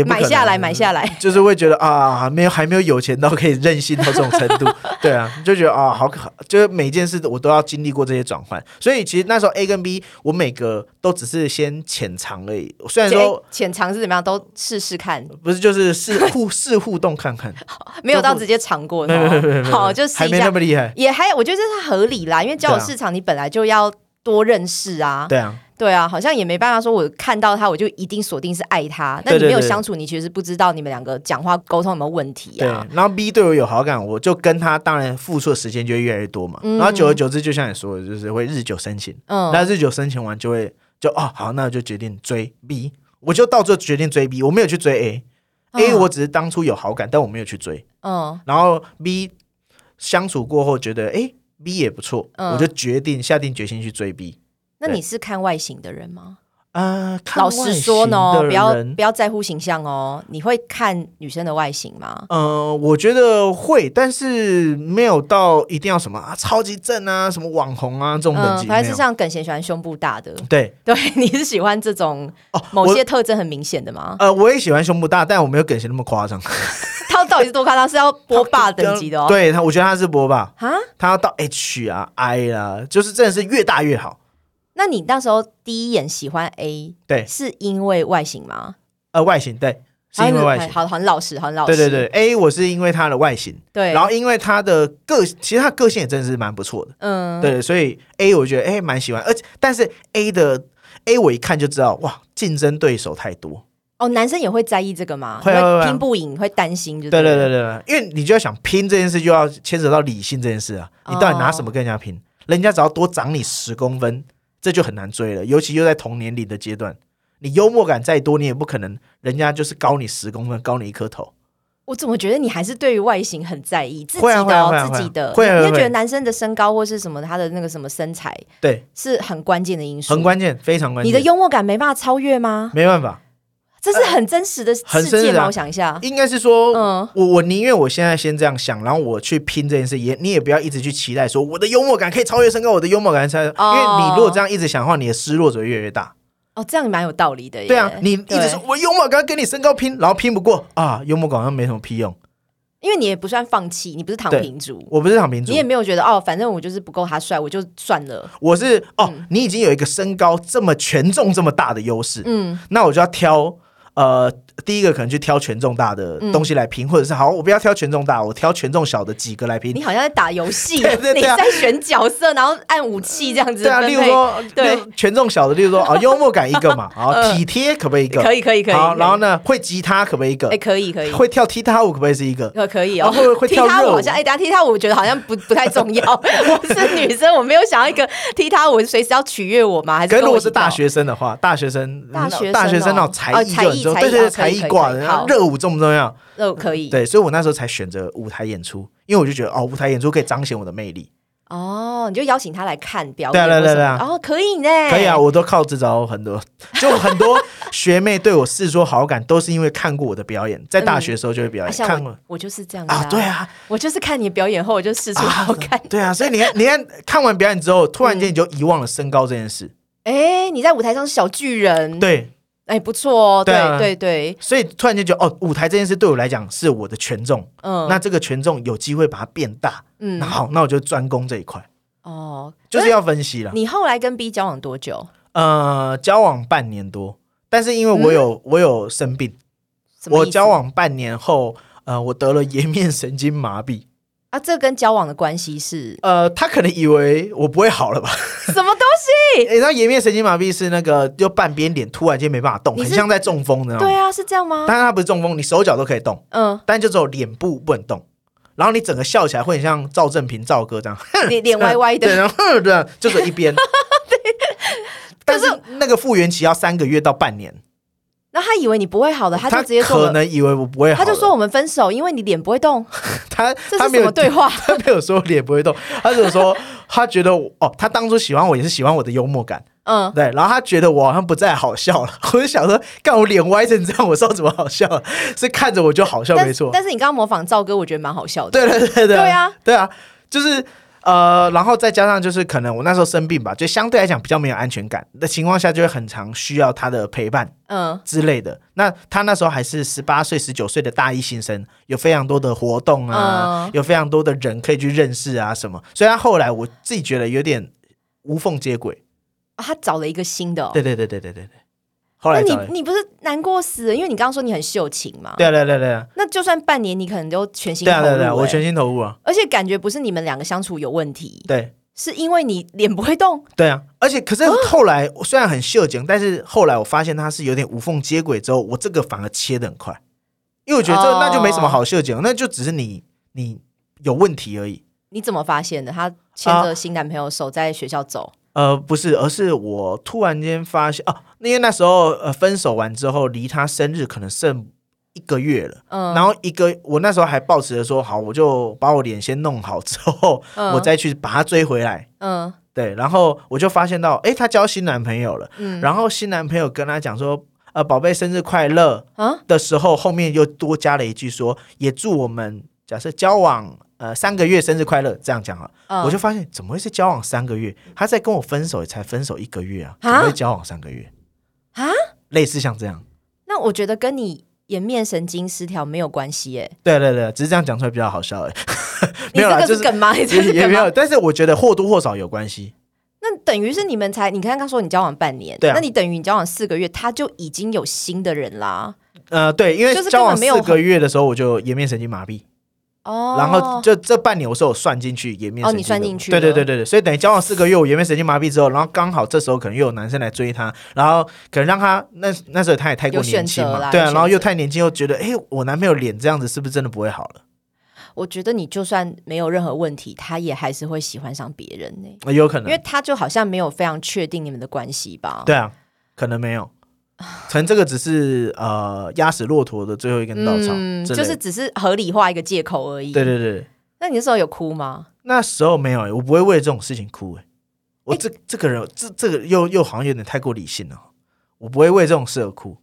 买下来，买下来，就是会觉得啊，没有，还没有有钱到可以任性到这种程度。对啊，就觉得啊，好可，就是每件事我都要经历过这些转换。所以其实那时候 A 跟 B，我每个都只是先浅尝而已。虽然说浅尝是怎么样，都试试看，不是就是试互试互动看看，没有到直接尝过。好，就还没那么厉害，也还我觉得这是合理啦，因为交友市场你本来就要多认识啊。对啊。对啊，好像也没办法说，我看到他我就一定锁定是爱他。那你没有相处，你其实不知道你们两个讲话沟通有没有问题啊。对，然后 B 对我有好感，我就跟他当然付出的时间就会越来越多嘛。然后久而久之，就像你说的，就是会日久生情。嗯，那日久生情完就会就哦好，那就决定追 B。我就到最后决定追 B，我没有去追 A，A 我只是当初有好感，但我没有去追。嗯，然后 B 相处过后觉得哎 B 也不错，我就决定下定决心去追 B。那你是看外形的人吗？呃，老实说呢，不要不要在乎形象哦。你会看女生的外形吗？呃，我觉得会，但是没有到一定要什么啊，超级正啊，什么网红啊这种等级。还是像耿贤喜欢胸部大的。对对，你是喜欢这种哦，某些特征很明显的吗？呃，我也喜欢胸部大，但我没有耿贤那么夸张。他到底是多夸张？是要波霸等级的哦？对他，我觉得他是波霸啊，他要到 H 啊 I 啊，就是真的是越大越好。那你那时候第一眼喜欢 A，对，是因为外形吗？呃，外形对，是因为外形，好，很老实，很老实。对对对，A 我是因为他的外形，对，然后因为他的个，其实他个性也真的是蛮不错的，嗯，对，所以 A 我觉得哎蛮喜欢，而且但是 A 的 A 我一看就知道，哇，竞争对手太多。哦，男生也会在意这个吗？会拼不赢，会担心，就对对对对，因为你就要想拼这件事，就要牵扯到理性这件事啊，你到底拿什么跟人家拼？人家只要多长你十公分。这就很难追了，尤其又在同年龄的阶段，你幽默感再多，你也不可能人家就是高你十公分，高你一颗头。我怎么觉得你还是对于外形很在意自己的自己的？会你就觉得男生的身高或是什么他的那个什么身材，对，是很关键的因素，很关键，非常关键。你的幽默感没办法超越吗？没办法。这是很真实的世界吗？我想一下，应该是说，嗯，我我宁愿我现在先这样想，然后我去拼这件事，也你也不要一直去期待说我的幽默感可以超越身高，我的幽默感超越，因为你如果这样一直想的话，你的失落只会越来越大。哦，这样蛮有道理的。对啊，你一直说我幽默感跟你身高拼，然后拼不过啊，幽默感好像没什么屁用。因为你也不算放弃，你不是躺平族，我不是躺平族，你也没有觉得哦，反正我就是不够他帅，我就算了。我是哦，你已经有一个身高这么权重这么大的优势，嗯，那我就要挑。呃，第一个可能去挑权重大的东西来拼，或者是好，我不要挑权重大，我挑权重小的几个来拼。你好像在打游戏，你在选角色，然后按武器这样子。对啊，例如说，对权重小的，例如说啊，幽默感一个嘛，好体贴可不可以一个？可以可以可以。好，然后呢，会吉他可不可以一个？哎，可以可以。会跳踢踏舞可不可以是一个？可可以哦。会会跳踏舞好像哎，等下踢踏舞我觉得好像不 不太重要。我是女生，我没有想要一个踢踏舞随时要取悦我吗？还是如果是大学生的话，大学生大学大学生那种才艺就对对才艺。挂的热舞重不重要？热舞可以。对，所以我那时候才选择舞台演出，因为我就觉得哦，舞台演出可以彰显我的魅力。哦，你就邀请他来看表演，对对对对，哦，可以呢，可以啊，我都靠这招很多，就很多 学妹对我示出好感，都是因为看过我的表演，在大学的时候就会表演，看过。我就是这样啊，对啊，我就是看你表演后我就示出好感，对啊，所以你看，你看看完表演之后，突然间你就遗忘了身高这件事，哎，你在舞台上是小巨人，对。哎，不错哦，对对对，所以突然间觉得，哦，舞台这件事对我来讲是我的权重，嗯，那这个权重有机会把它变大，嗯，那好，那我就专攻这一块，哦，就是要分析了。你后来跟 B 交往多久？呃，交往半年多，但是因为我有我有生病，我交往半年后，呃，我得了颜面神经麻痹。啊，这跟交往的关系是？呃，他可能以为我不会好了吧？什么东西？你知道颜面神经麻痹是那个，就半边脸突然间没办法动，很像在中风的。对啊，是这样吗？但是它不是中风，你手脚都可以动，嗯，但就只有脸部不能动。然后你整个笑起来会很像赵正平赵哥这样，脸 脸歪歪的，对，然后对，就是一边。但是那个复原期要三个月到半年。那他以为你不会好的，他就直接可能以为我不会好，他就说我们分手，因为你脸不会动。他这是什么对话？他没有说脸不会动，他只是说他觉得哦，他当初喜欢我也是喜欢我的幽默感。嗯，对，然后他觉得我好像不再好笑了，我就想说，干我脸歪成这样，我知道怎么好笑了，是看着我就好笑，没错。但是你刚刚模仿赵哥，我觉得蛮好笑的。对对对对，对啊，对啊，就是呃，然后再加上就是可能我那时候生病吧，就相对来讲比较没有安全感的情况下，就会很常需要他的陪伴，嗯之类的。那他那时候还是十八岁、十九岁的大一新生，有非常多的活动啊，有非常多的人可以去认识啊什么。所以他后来我自己觉得有点无缝接轨。他找了一个新的，对对对对对对对。后来你你不是难过死了？因为你刚刚说你很秀情嘛。对对对对。那就算半年，你可能都全心投入。对对对，我全心投入啊。而且感觉不是你们两个相处有问题，对，是因为你脸不会动。对啊，而且 可是后来虽然很秀情，但是后来我发现他是有点无缝接轨之后，我这个反而切的很快，因为我觉得这那就没什么好秀情，那就只是你你有问题而已。你怎么发现的？他牵着新男朋友手在学校走。呃，不是，而是我突然间发现哦，因为那时候呃分手完之后，离他生日可能剩一个月了，嗯，然后一个我那时候还抱持着说好，我就把我脸先弄好之后，我再去把他追回来，嗯，对，然后我就发现到，哎，她交新男朋友了，嗯，然后新男朋友跟她讲说，呃，宝贝生日快乐啊的时候，后面又多加了一句说，也祝我们假设交往。呃，三个月生日快乐，这样讲了，我就发现怎么会是交往三个月？他在跟我分手，才分手一个月啊，怎么会交往三个月啊？类似像这样，那我觉得跟你颜面神经失调没有关系耶。对对对，只是这样讲出来比较好笑哎。没有这个是梗吗？也没有，但是我觉得或多或少有关系。那等于是你们才，你刚刚说你交往半年，对，那你等于你交往四个月，他就已经有新的人啦。呃，对，因为交往四个月的时候，我就颜面神经麻痹。哦，然后就这半年我是有算进去颜面哦，你算进去，对对对对对，所以等于交往四个月，我颜面神经麻痹之后，然后刚好这时候可能又有男生来追她，然后可能让她那那时候她也太过年轻嘛，对啊，然后又太年轻，又觉得哎，我男朋友脸这样子是不是真的不会好了？我觉得你就算没有任何问题，他也还是会喜欢上别人呢，有可能，因为他就好像没有非常确定你们的关系吧？对啊，可能没有。可能这个只是呃压死骆驼的最后一根稻草，就是只是合理化一个借口而已。对对对，那你那时候有哭吗？那时候没有，我不会为了这种事情哭。哎，我这这个人，这这个又又好像有点太过理性了。我不会为这种事而哭。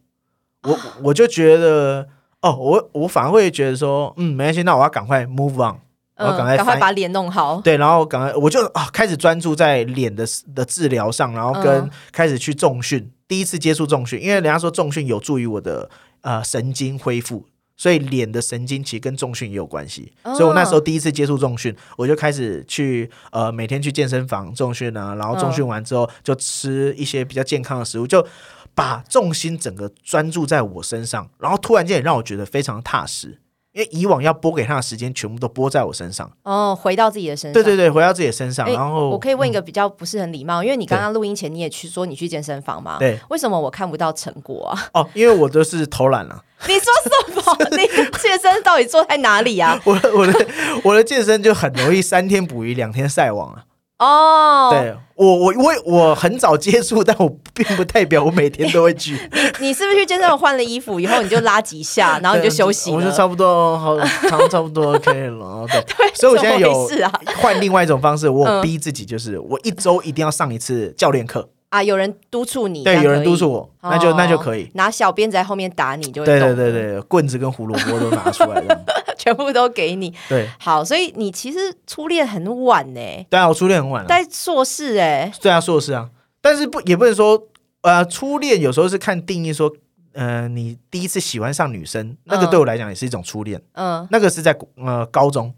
我 我就觉得，哦，我我反而会觉得说，嗯，没关系，那我要赶快 move on，我要赶快赶快把脸弄好。对，然后赶快我就啊开始专注在脸的的治疗上，然后跟开始去重训。第一次接触重训，因为人家说重训有助于我的呃神经恢复，所以脸的神经其实跟重训也有关系。所以我那时候第一次接触重训，我就开始去呃每天去健身房重训啊，然后重训完之后就吃一些比较健康的食物，就把重心整个专注在我身上，然后突然间也让我觉得非常踏实。因为以往要拨给他的时间全部都拨在我身上哦，回到自己的身上。对对对，回到自己的身上。然后我可以问一个比较不是很礼貌，因为你刚刚录音前你也去说你去健身房嘛？对，为什么我看不到成果啊？哦，因为我都是偷懒了。你说什么？你 健身到底做在哪里啊？我我的我的健身就很容易三天捕鱼两天晒网啊。哦，对我我我我很早接触，但我并不代表我每天都会去。你你是不是去健身房换了衣服以后你就拉几下，然后你就休息？我就差不多好，差差不多 OK 了。对，所以我现在有换另外一种方式，我逼自己，就是我一周一定要上一次教练课。啊！有人督促你，对，有人督促我，那就那就可以拿小鞭子在后面打你，就会对对对对，棍子跟胡萝卜都拿出来了，全部都给你。对，好，所以你其实初恋很晚呢。对啊，我初恋很晚，在硕士哎。对啊，硕士啊，但是不也不能说呃，初恋有时候是看定义，说呃，你第一次喜欢上女生，那个对我来讲也是一种初恋。嗯，那个是在呃高中。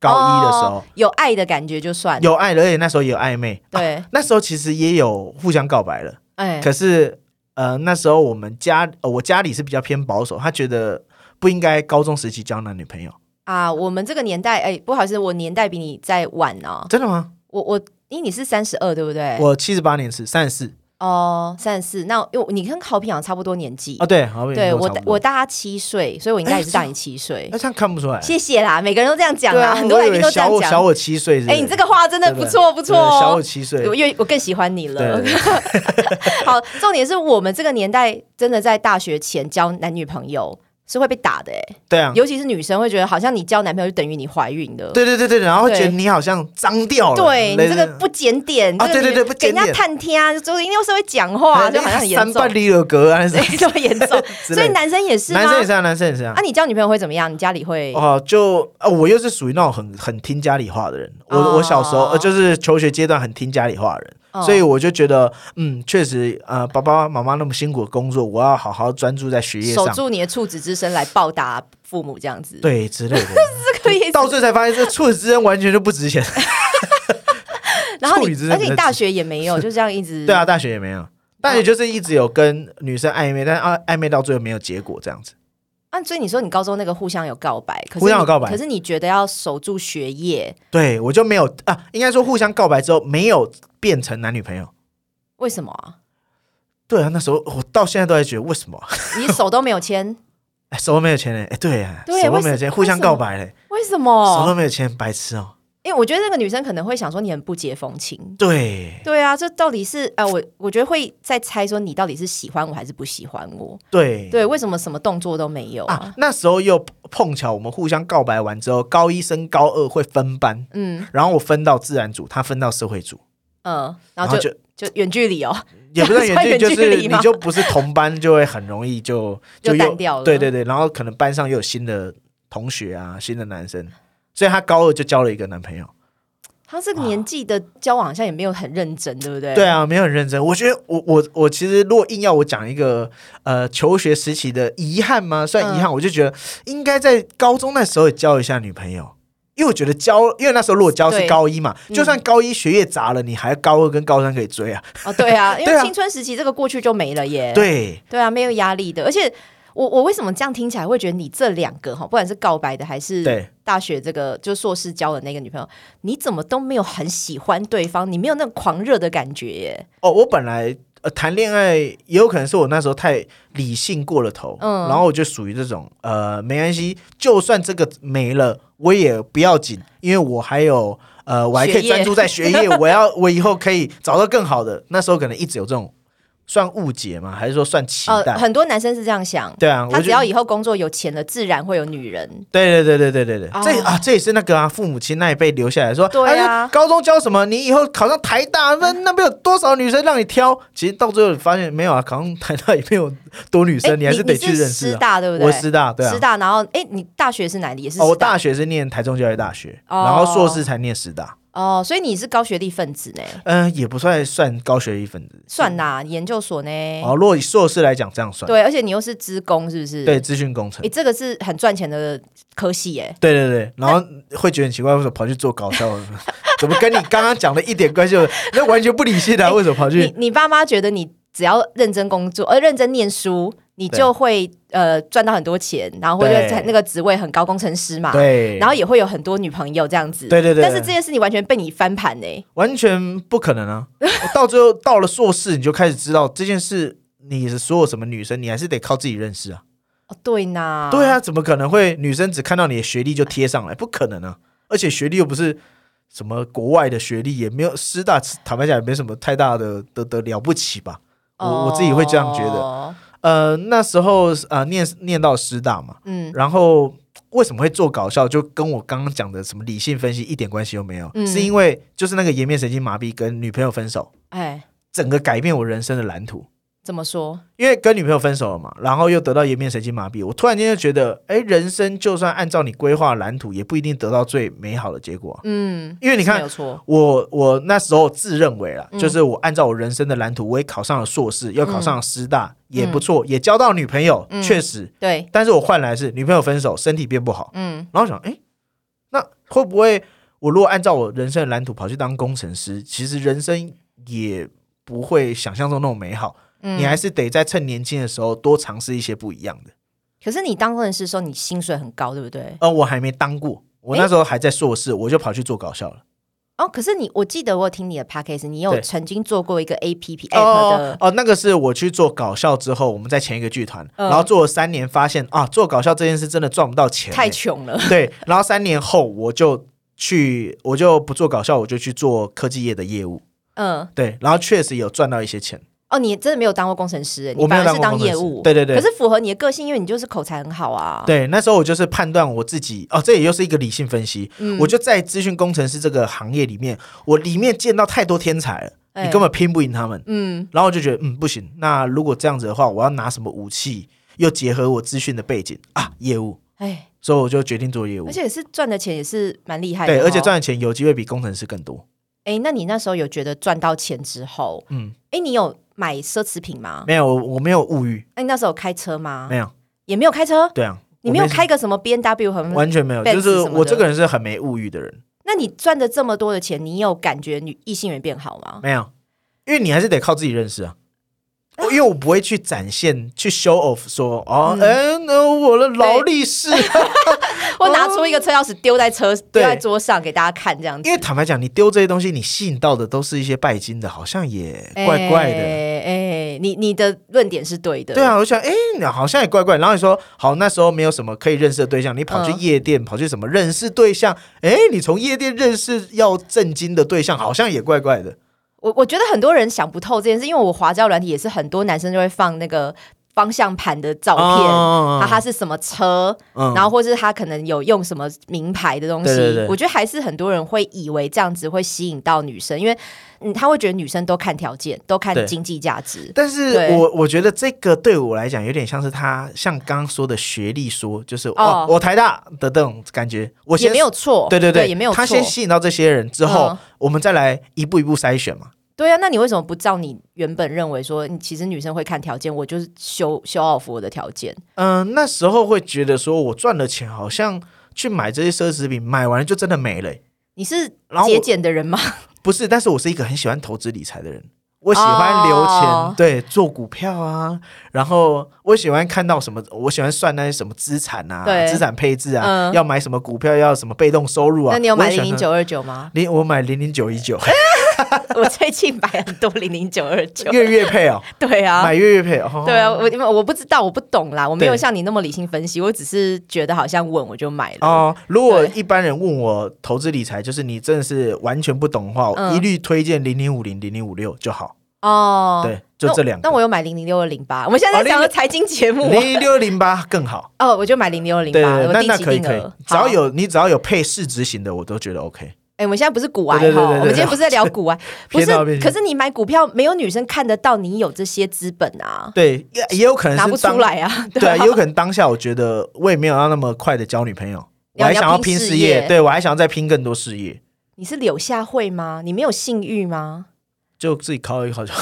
高一的时候有爱的感觉就算有爱了，而且那时候也有暧昧。对，那时候其实也有互相告白了。哎，可是呃，那时候我们家呃我家里是比较偏保守，他觉得不应该高中时期交男女朋友啊。我们这个年代，哎，不好意思，我年代比你再晚哦。真的吗？我我因为你是三十二，对不对？我七十八年是三十四。哦，三十四。那因为你跟好品好像差不多年纪啊，对，对我我大他七岁，所以我应该也是大你七岁。那这样看不出来。谢谢啦，每个人都这样讲啦，很多来宾都这样讲。小我七岁，哎，你这个话真的不错不错，小我七岁，我越我更喜欢你了。好，重点是我们这个年代真的在大学前交男女朋友。是会被打的哎，对啊，尤其是女生会觉得好像你交男朋友就等于你怀孕的，对对对对，然后会觉得你好像脏掉了，对你这个不检点啊，对对对，不给人家探听啊，就一定又是会讲话，就好像很严重，三半里尔格啊，这么严重，所以男生也是，男生也是啊，男生也是啊。啊，你交女朋友会怎么样？你家里会？哦，就啊，我又是属于那种很很听家里话的人，我我小时候呃就是求学阶段很听家里话的人。所以我就觉得，嗯，确实，呃，爸爸妈妈那么辛苦的工作，我要好好专注在学业上，守住你的处子之身来报答父母，这样子，对之类的，是可以。到最后才发现，这处子之身完全就不值钱。然后你，而且你大学也没有，就这样一直。对啊，大学也没有，大学就是一直有跟女生暧昧，但暧暧昧到最后没有结果，这样子。啊，所以你说你高中那个互相有告白，互相有告白，可是你觉得要守住学业，对我就没有啊，应该说互相告白之后没有变成男女朋友，为什么啊？对啊，那时候我到现在都在觉得为什么你手都没有牵，哎，手都没有牵嘞，哎，对啊，手都没有牵，互相告白嘞，为什么手都没有牵，白痴哦。因为我觉得那个女生可能会想说你很不解风情，对。对啊，这到底是呃，我我觉得会在猜说你到底是喜欢我还是不喜欢我，对。对，为什么什么动作都没有啊？那时候又碰巧我们互相告白完之后，高一升高二会分班，嗯，然后我分到自然组，他分到社会组，嗯，然后就就远距离哦，也不是远距离，就是你就不是同班，就会很容易就就淡掉了，对对对，然后可能班上又有新的同学啊，新的男生。所以她高二就交了一个男朋友，他这个年纪的交往好像也没有很认真，对不对？对啊，没有很认真。我觉得我我我其实如果硬要我讲一个呃求学时期的遗憾吗？算遗憾，我就觉得应该在高中那时候交一下女朋友，因为我觉得交，因为那时候如果交是高一嘛，就算高一学业砸了，你还高二跟高三可以追啊。哦，对啊，因为 青春时期这个过去就没了耶。对对啊，没有压力的，而且。我我为什么这样听起来会觉得你这两个哈，不管是告白的还是大学这个就硕士交的那个女朋友，你怎么都没有很喜欢对方，你没有那种狂热的感觉耶？哦，我本来呃谈恋爱也有可能是我那时候太理性过了头，嗯，然后我就属于这种呃没关系，就算这个没了我也不要紧，因为我还有呃我还可以专注在学业，我要我以后可以找到更好的。那时候可能一直有这种。算误解吗？还是说算期待？很多男生是这样想。对啊，他只要以后工作有钱了，自然会有女人。对对对对对对对，这啊这也是那个啊，父母亲那一辈留下来说，对啊，高中教什么？你以后考上台大，那那边有多少女生让你挑？其实到最后发现没有啊，考上台大也没有多女生，你还是得去认识。师大对不对？我师大对啊，师大。然后哎，你大学是哪里？也是？我大学是念台中教育大学，然后硕士才念师大。哦，所以你是高学历分子呢？嗯，也不算算高学历分子，算啦，研究所呢？哦，如果以硕士来讲，这样算。对，而且你又是资工，是不是？对，资讯工程。你，这个是很赚钱的科系耶。对对对，然后会觉得很奇怪，为什么跑去做搞笑？怎么跟你刚刚讲的一点关系？那完全不理性的，为什么跑去？你你爸妈觉得你只要认真工作，而认真念书。你就会呃赚到很多钱，然后或者在那个职位很高，工程师嘛，对，然后也会有很多女朋友这样子，对对对。但是这件事情完全被你翻盘呢，完全不可能啊！到最后到了硕士，你就开始知道这件事，你是所有什么女生，你还是得靠自己认识啊。哦，对呐，对啊，怎么可能会女生只看到你的学历就贴上来？不可能啊！而且学历又不是什么国外的学历，也没有师大，坦白讲也没什么太大的的的了不起吧？我我自己会这样觉得。呃，那时候呃，念念到师大嘛，嗯，然后为什么会做搞笑，就跟我刚刚讲的什么理性分析一点关系都没有，嗯。是因为就是那个颜面神经麻痹跟女朋友分手，哎，整个改变我人生的蓝图。怎么说？因为跟女朋友分手了嘛，然后又得到颜面神经麻痹，我突然间就觉得，哎，人生就算按照你规划蓝图，也不一定得到最美好的结果。嗯，因为你看，我我那时候自认为了，就是我按照我人生的蓝图，我也考上了硕士，又考上了师大，也不错，也交到女朋友，确实对。但是我换来是女朋友分手，身体变不好。嗯，然后想，哎，那会不会我如果按照我人生的蓝图跑去当工程师，其实人生也不会想象中那么美好。你还是得在趁年轻的时候多尝试一些不一样的。可是你当工程师的时候，你薪水很高，对不对？呃，我还没当过，我那时候还在硕士，我就跑去做搞笑了。哦，可是你，我记得我有听你的 podcast，你有曾经做过一个 A P P app 的哦，那个是我去做搞笑之后，我们在前一个剧团，然后做了三年，发现啊，做搞笑这件事真的赚不到钱，太穷了。对，然后三年后我就去，我就不做搞笑，我就去做科技业的业务。嗯，对，然后确实有赚到一些钱。哦，你真的没有当过工程师，你反而是当业务，对对对。可是符合你的个性，因为你就是口才很好啊。对，那时候我就是判断我自己，哦，这也又是一个理性分析。嗯，我就在资讯工程师这个行业里面，我里面见到太多天才了，你根本拼不赢他们。嗯，然后我就觉得，嗯，不行。那如果这样子的话，我要拿什么武器？又结合我资讯的背景啊，业务。哎，所以我就决定做业务，而且也是赚的钱也是蛮厉害的。对，而且赚的钱有机会比工程师更多。哎，那你那时候有觉得赚到钱之后，嗯，哎，你有？买奢侈品吗？没有，我没有物欲。那你那时候开车吗？没有，也没有开车。对啊，你没有开个什么 B N W 和完全没有，就是我这个人是很没物欲的人。那你赚的这么多的钱，你有感觉女异性缘变好吗？没有，因为你还是得靠自己认识啊。因为我不会去展现，去 show off 说哦，哎，那我的劳力士，我拿出一个车钥匙丢在车丢在桌上给大家看，这样子。因为坦白讲，你丢这些东西，你吸引到的都是一些拜金的，好像也怪怪的。哎，你你的论点是对的。对啊，我想，哎，好像也怪怪。然后你说，好，那时候没有什么可以认识的对象，你跑去夜店，跑去什么认识对象？哎，你从夜店认识要震惊的对象，好像也怪怪的。我我觉得很多人想不透这件事，因为我滑胶软体也是很多男生就会放那个方向盘的照片，他他是什么车，然后或是他可能有用什么名牌的东西。我觉得还是很多人会以为这样子会吸引到女生，因为嗯，他会觉得女生都看条件，都看经济价值。但是我我觉得这个对我来讲有点像是他像刚刚说的学历说，就是哦，我台大的这种感觉，我也没有错，对对对，也没有错。他先吸引到这些人之后，我们再来一步一步筛选嘛。对啊，那你为什么不照你原本认为说，你其实女生会看条件，我就是修修 off 我的条件？嗯，那时候会觉得说我赚了钱，好像去买这些奢侈品，买完了就真的没了。你是节俭的人吗？不是，但是我是一个很喜欢投资理财的人。我喜欢留钱，对，做股票啊。然后我喜欢看到什么，我喜欢算那些什么资产啊，资产配置啊，要买什么股票，要什么被动收入啊。那你有买零零九二九吗？零，我买零零九一九。我最近买很多零零九二九。月月配哦，对啊，买月月配哦，对啊，我因为我不知道，我不懂啦，我没有像你那么理性分析，我只是觉得好像稳我就买了。哦。如果一般人问我投资理财，就是你真的是完全不懂的话，一律推荐零零五零零零五六就好。哦。对，就这两。那我有买零零六二零八，我们现在讲的财经节目，零零六二零八 更好。哦，我就买零零六二零八，那那可以可以，只要有你只要有配市值型的，我都觉得 OK。哎，我们现在不是股癌哈，我们今天不是在聊股癌，不是。可是你买股票，没有女生看得到你有这些资本啊。对，也也有可能拿不出来啊。对啊，也有可能当下我觉得我也没有要那么快的交女朋友，我还想要拼事业，对我还想要再拼更多事业。你是柳下惠吗？你没有性欲吗？就自己考一考就。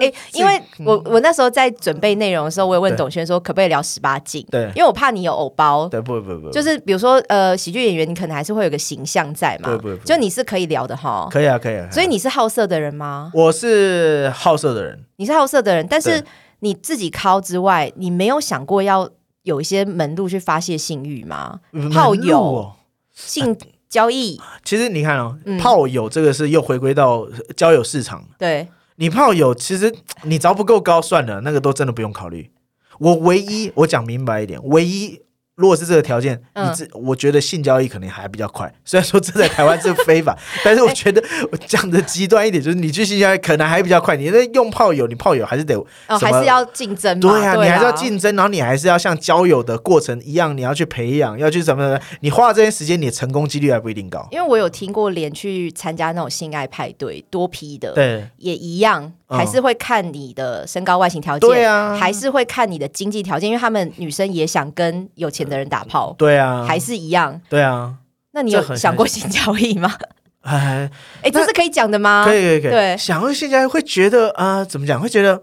哎，因为我我那时候在准备内容的时候，我也问董轩说可不可以聊十八禁？对，因为我怕你有偶包。对，不不不，就是比如说呃，喜剧演员你可能还是会有个形象在嘛。不不，就你是可以聊的哈。可以啊，可以啊。所以你是好色的人吗？我是好色的人。你是好色的人，但是你自己靠之外，你没有想过要有一些门路去发泄性欲吗？炮友、性交易。其实你看哦，炮友这个是又回归到交友市场。对。你炮友其实你只要不够高算了，那个都真的不用考虑。我唯一我讲明白一点，唯一。如果是这个条件，你这我觉得性交易可能还比较快。虽然说这在台湾是非法，但是我觉得讲的极端一点，就是你去性交易可能还比较快。你那用炮友，你炮友还是得哦，还是要竞争。对啊，你还是要竞争，然后你还是要像交友的过程一样，你要去培养，要去什么？你花这些时间，你的成功几率还不一定高。因为我有听过连去参加那种性爱派对，多批的，对，也一样。还是会看你的身高、外形条件，对啊，还是会看你的经济条件，因为他们女生也想跟有钱的人打炮，对啊，还是一样，对啊。那你有想过性交易吗？哎，哎，这是可以讲的吗？可以，可以，可以。对，想过性交易会觉得啊，怎么讲？会觉得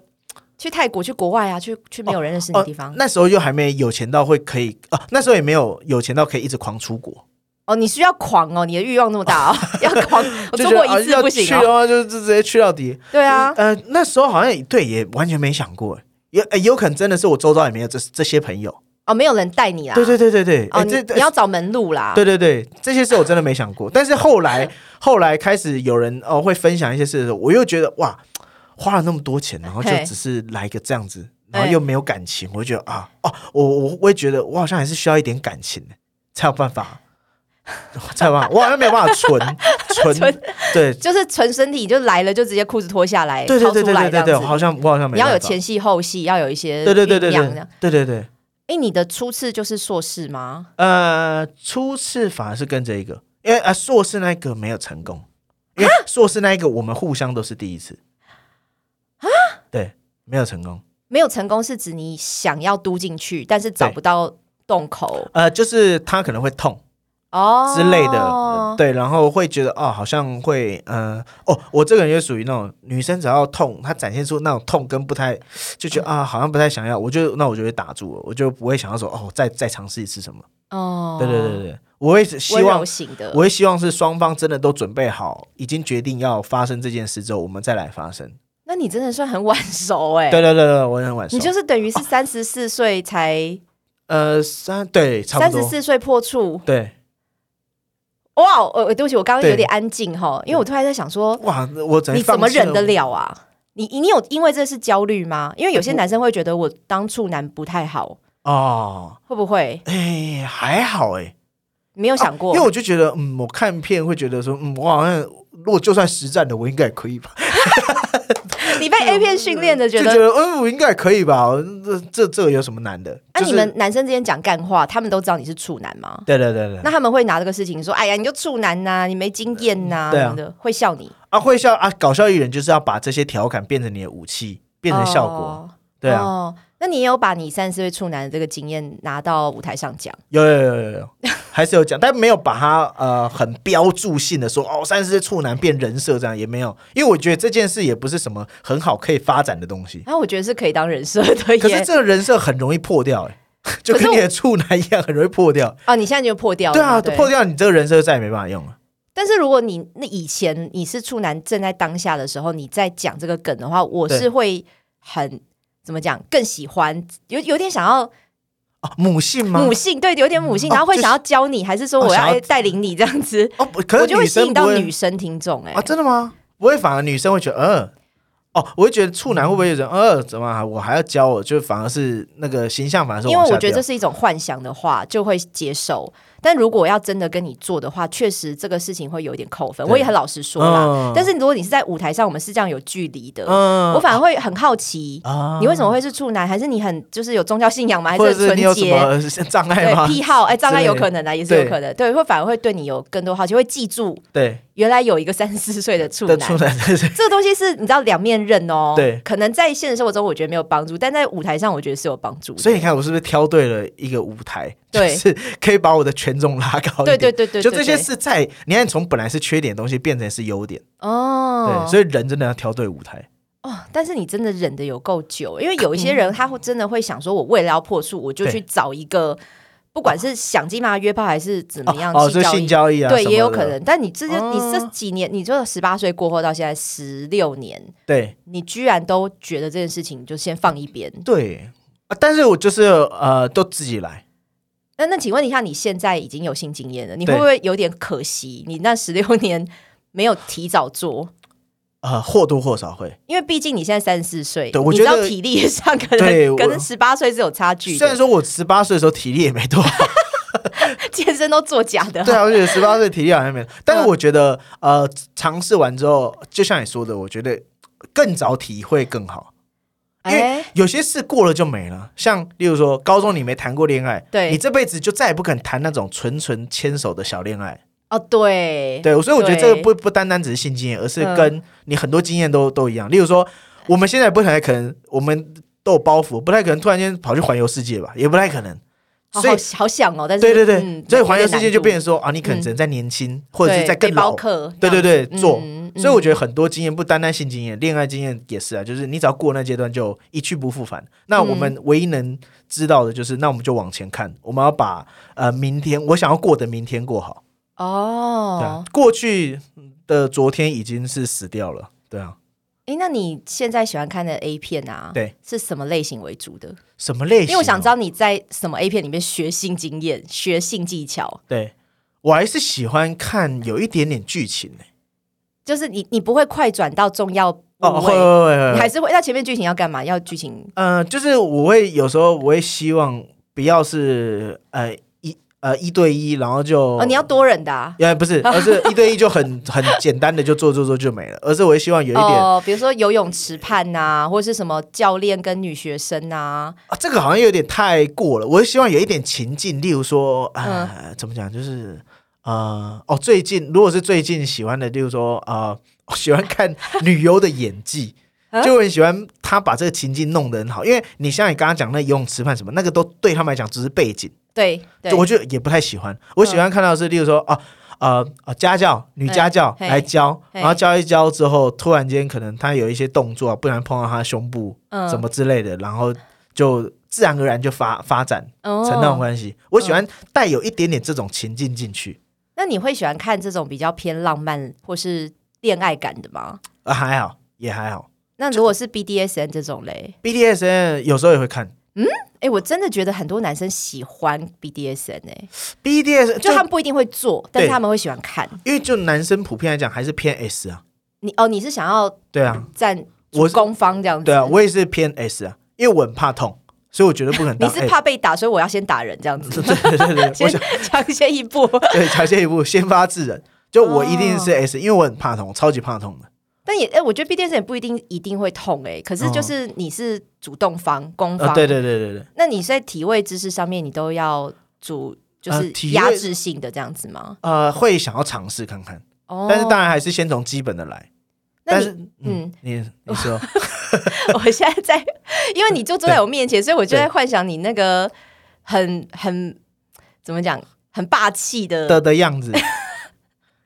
去泰国、去国外啊，去去没有人认识的地方。那时候又还没有钱到会可以啊，那时候也没有有钱到可以一直狂出国。哦，你需要狂哦，你的欲望那么大哦，要狂，我做过一次不行去的话，就就直接去到底。对啊，呃，那时候好像对，也完全没想过，也有可能真的是我周遭也没有这这些朋友。哦，没有人带你啦。对对对对对，哦，这你要找门路啦。对对对，这些事我真的没想过。但是后来 后来开始有人哦会分享一些事的时候，我又觉得哇，花了那么多钱，然后就只是来一个这样子，然后又没有感情，我就觉得啊哦，我我我会觉得我好像还是需要一点感情才有办法。才吧，我好像没有办法 存存，对，就是存身体，就来了就直接裤子脱下来，对对对对对对，好像我好像没。你要有前戏后戏，要有一些对对对对对。对对对。哎，你的初次就是硕士吗？呃，初次反而是跟着一个，因为啊，硕士那个没有成功，因为硕士那一个我们互相都是第一次。啊，对，没有成功，没有成功是指你想要嘟进去，但是找不到洞口，呃，就是他可能会痛。哦之类的，对，然后会觉得哦，好像会，呃，哦，我这个人就属于那种女生只要痛，她展现出那种痛跟不太，就觉得啊，好像不太想要，我就那我就会打住了，我就不会想要说哦，再再尝试一次什么。哦，对对对对，我会希望，我会希望是双方真的都准备好，已经决定要发生这件事之后，我们再来发生。那你真的算很晚熟哎。对对对对，我很晚熟。你就是等于是三十四岁才，呃，三对，三十四岁破处，对。哇，呃，对不起，我刚刚有点安静哈，因为我突然在想说，哇，我你怎么忍得了啊？你你有因为这是焦虑吗？因为有些男生会觉得我当处男不太好哦，会不会？哎，还好哎，没有想过，因为我就觉得，嗯，我看片会觉得说，嗯，我好像如果就算实战的，我应该也可以吧。A 片训练的，觉得觉得嗯，我应该可以吧？这这这有什么难的？那你们男生之间讲干话，他们都知道你是处男吗？对对对对。那他们会拿这个事情说：“哎呀，你就处男呐，你没经验呐，什么的，会笑你啊？会笑啊？搞笑艺人就是要把这些调侃变成你的武器，变成效果。对啊。那你有把你三十岁处男的这个经验拿到舞台上讲？有有有有有，还是有讲，但没有把它呃很标注性的说哦，三十岁处男变人设这样也没有，因为我觉得这件事也不是什么很好可以发展的东西。那我觉得是可以当人设的，可是这个人设很容易破掉，哎，就跟你的处男一样，很容易破掉。啊，你现在就破掉了，对啊，破掉，你这个人设再也没办法用了。但是如果你那以前你是处男正在当下的时候，你在讲这个梗的话，我是会很。怎么讲？更喜欢有有点想要哦，母性吗？母性对，有点母性，然后会想要教你，还是说我要带领你这样子？哦，可我就会吸引到女生听众哎啊，真的吗？不会，反而女生会觉得呃。哦，我会觉得处男会不会有人呃，怎么我还要教我？就反而是那个形象，反而是因为我觉得这是一种幻想的话，就会接受。但如果要真的跟你做的话，确实这个事情会有点扣分。我也很老实说啦。但是如果你是在舞台上，我们是这样有距离的，我反而会很好奇，你为什么会是处男？还是你很就是有宗教信仰吗？还是纯洁障碍吗？癖好？哎，障碍有可能啊，也是有可能。对，会反而会对你有更多好奇，会记住。对。原来有一个三十四岁的处男，这个东西是你知道两面刃哦。对，可能在现实生活中我觉得没有帮助，但在舞台上我觉得是有帮助。所以你看我是不是挑对了一个舞台？对，是可以把我的权重拉高一点。对对对对，就这些是在你看从本来是缺点的东西变成是优点哦。对，所以人真的要挑对舞台哦。但是你真的忍的有够久，因为有一些人他会真的会想说，我为了要破处，我就去找一个。不管是想尽办法约炮还是怎么样，哦，是性交易啊，对，也有可能。但你这些，你这几年，你就十八岁过后到现在十六年，对，你居然都觉得这件事情就先放一边。对，但是我就是呃，都自己来。那那请问一下，你现在已经有性经验了，你会不会有点可惜？你那十六 年没有提早做？呃，或多或少会，因为毕竟你现在三十四岁，对我觉得体力上可能可能十八岁是有差距。虽然说我十八岁的时候体力也没多好，健身都作假的。对啊，我觉得十八岁体力好像没，但是我觉得呃，尝试完之后，就像你说的，我觉得更早体会更好，因为有些事过了就没了。像例如说，高中你没谈过恋爱，对你这辈子就再也不肯谈那种纯纯牵手的小恋爱。哦，对对，所以我觉得这个不不单单只是性经验，而是跟你很多经验都都一样。例如说，我们现在不太可能，我们都有包袱，不太可能突然间跑去环游世界吧，也不太可能。所以好想哦，但是对对对，所以环游世界就变成说啊，你可能只能在年轻或者是在更老，对对对做。所以我觉得很多经验不单单性经验，恋爱经验也是啊，就是你只要过那阶段就一去不复返。那我们唯一能知道的就是，那我们就往前看，我们要把呃明天我想要过的明天过好。哦，过去的昨天已经是死掉了，对啊，哎，那你现在喜欢看的 A 片啊？对，是什么类型为主的？什么类型？因为我想知道你在什么 A 片里面学性经验、学性技巧。对我还是喜欢看有一点点剧情的，就是你你不会快转到重要哦，会会会，你还是会。那前面剧情要干嘛？要剧情？呃，就是我会有时候我会希望不要是呃。呃，一对一，然后就哦，你要多人的，也不是，而是一对一就很 很简单的就做做做就没了，而是我希望有一点，比如说游泳池畔呐，或者是什么教练跟女学生呐，啊，这个好像有点太过了，我是希望有一点情境，例如说，呃，怎么讲，就是呃，哦，最近如果是最近喜欢的，例如说，呃，喜欢看女优的演技，就很喜欢他把这个情境弄得很好，因为你像你刚刚讲那游泳池畔什么，那个都对他们来讲只是背景。对，我觉得也不太喜欢。我喜欢看到是，例如说，啊，呃，呃，家教女家教来教，然后教一教之后，突然间可能她有一些动作，不然碰到她胸部什么之类的，然后就自然而然就发发展成那种关系。我喜欢带有一点点这种情境进去。那你会喜欢看这种比较偏浪漫或是恋爱感的吗？啊，还好，也还好。那如果是 BDSN 这种嘞？BDSN 有时候也会看。嗯。哎，我真的觉得很多男生喜欢 BDSN 哎，BDS 就他们不一定会做，但是他们会喜欢看，因为就男生普遍来讲还是偏 S 啊。你哦，你是想要对啊，站我攻方这样子？对啊，我也是偏 S 啊，因为我很怕痛，所以我觉得不可能。你是怕被打，所以我要先打人这样子？对对对对，先 抢先一步，对，抢先一步，先发制人。就我一定是 S，因为我很怕痛，超级怕痛的。但也哎，我觉得 BDS 也不一定一定会痛哎，可是就是你是主动方攻方，对对对对对。那你在体位姿势上面，你都要主就是压制性的这样子吗？呃，会想要尝试看看，但是当然还是先从基本的来。但是嗯，你你说，我现在在，因为你就坐在我面前，所以我就在幻想你那个很很怎么讲，很霸气的的的样子。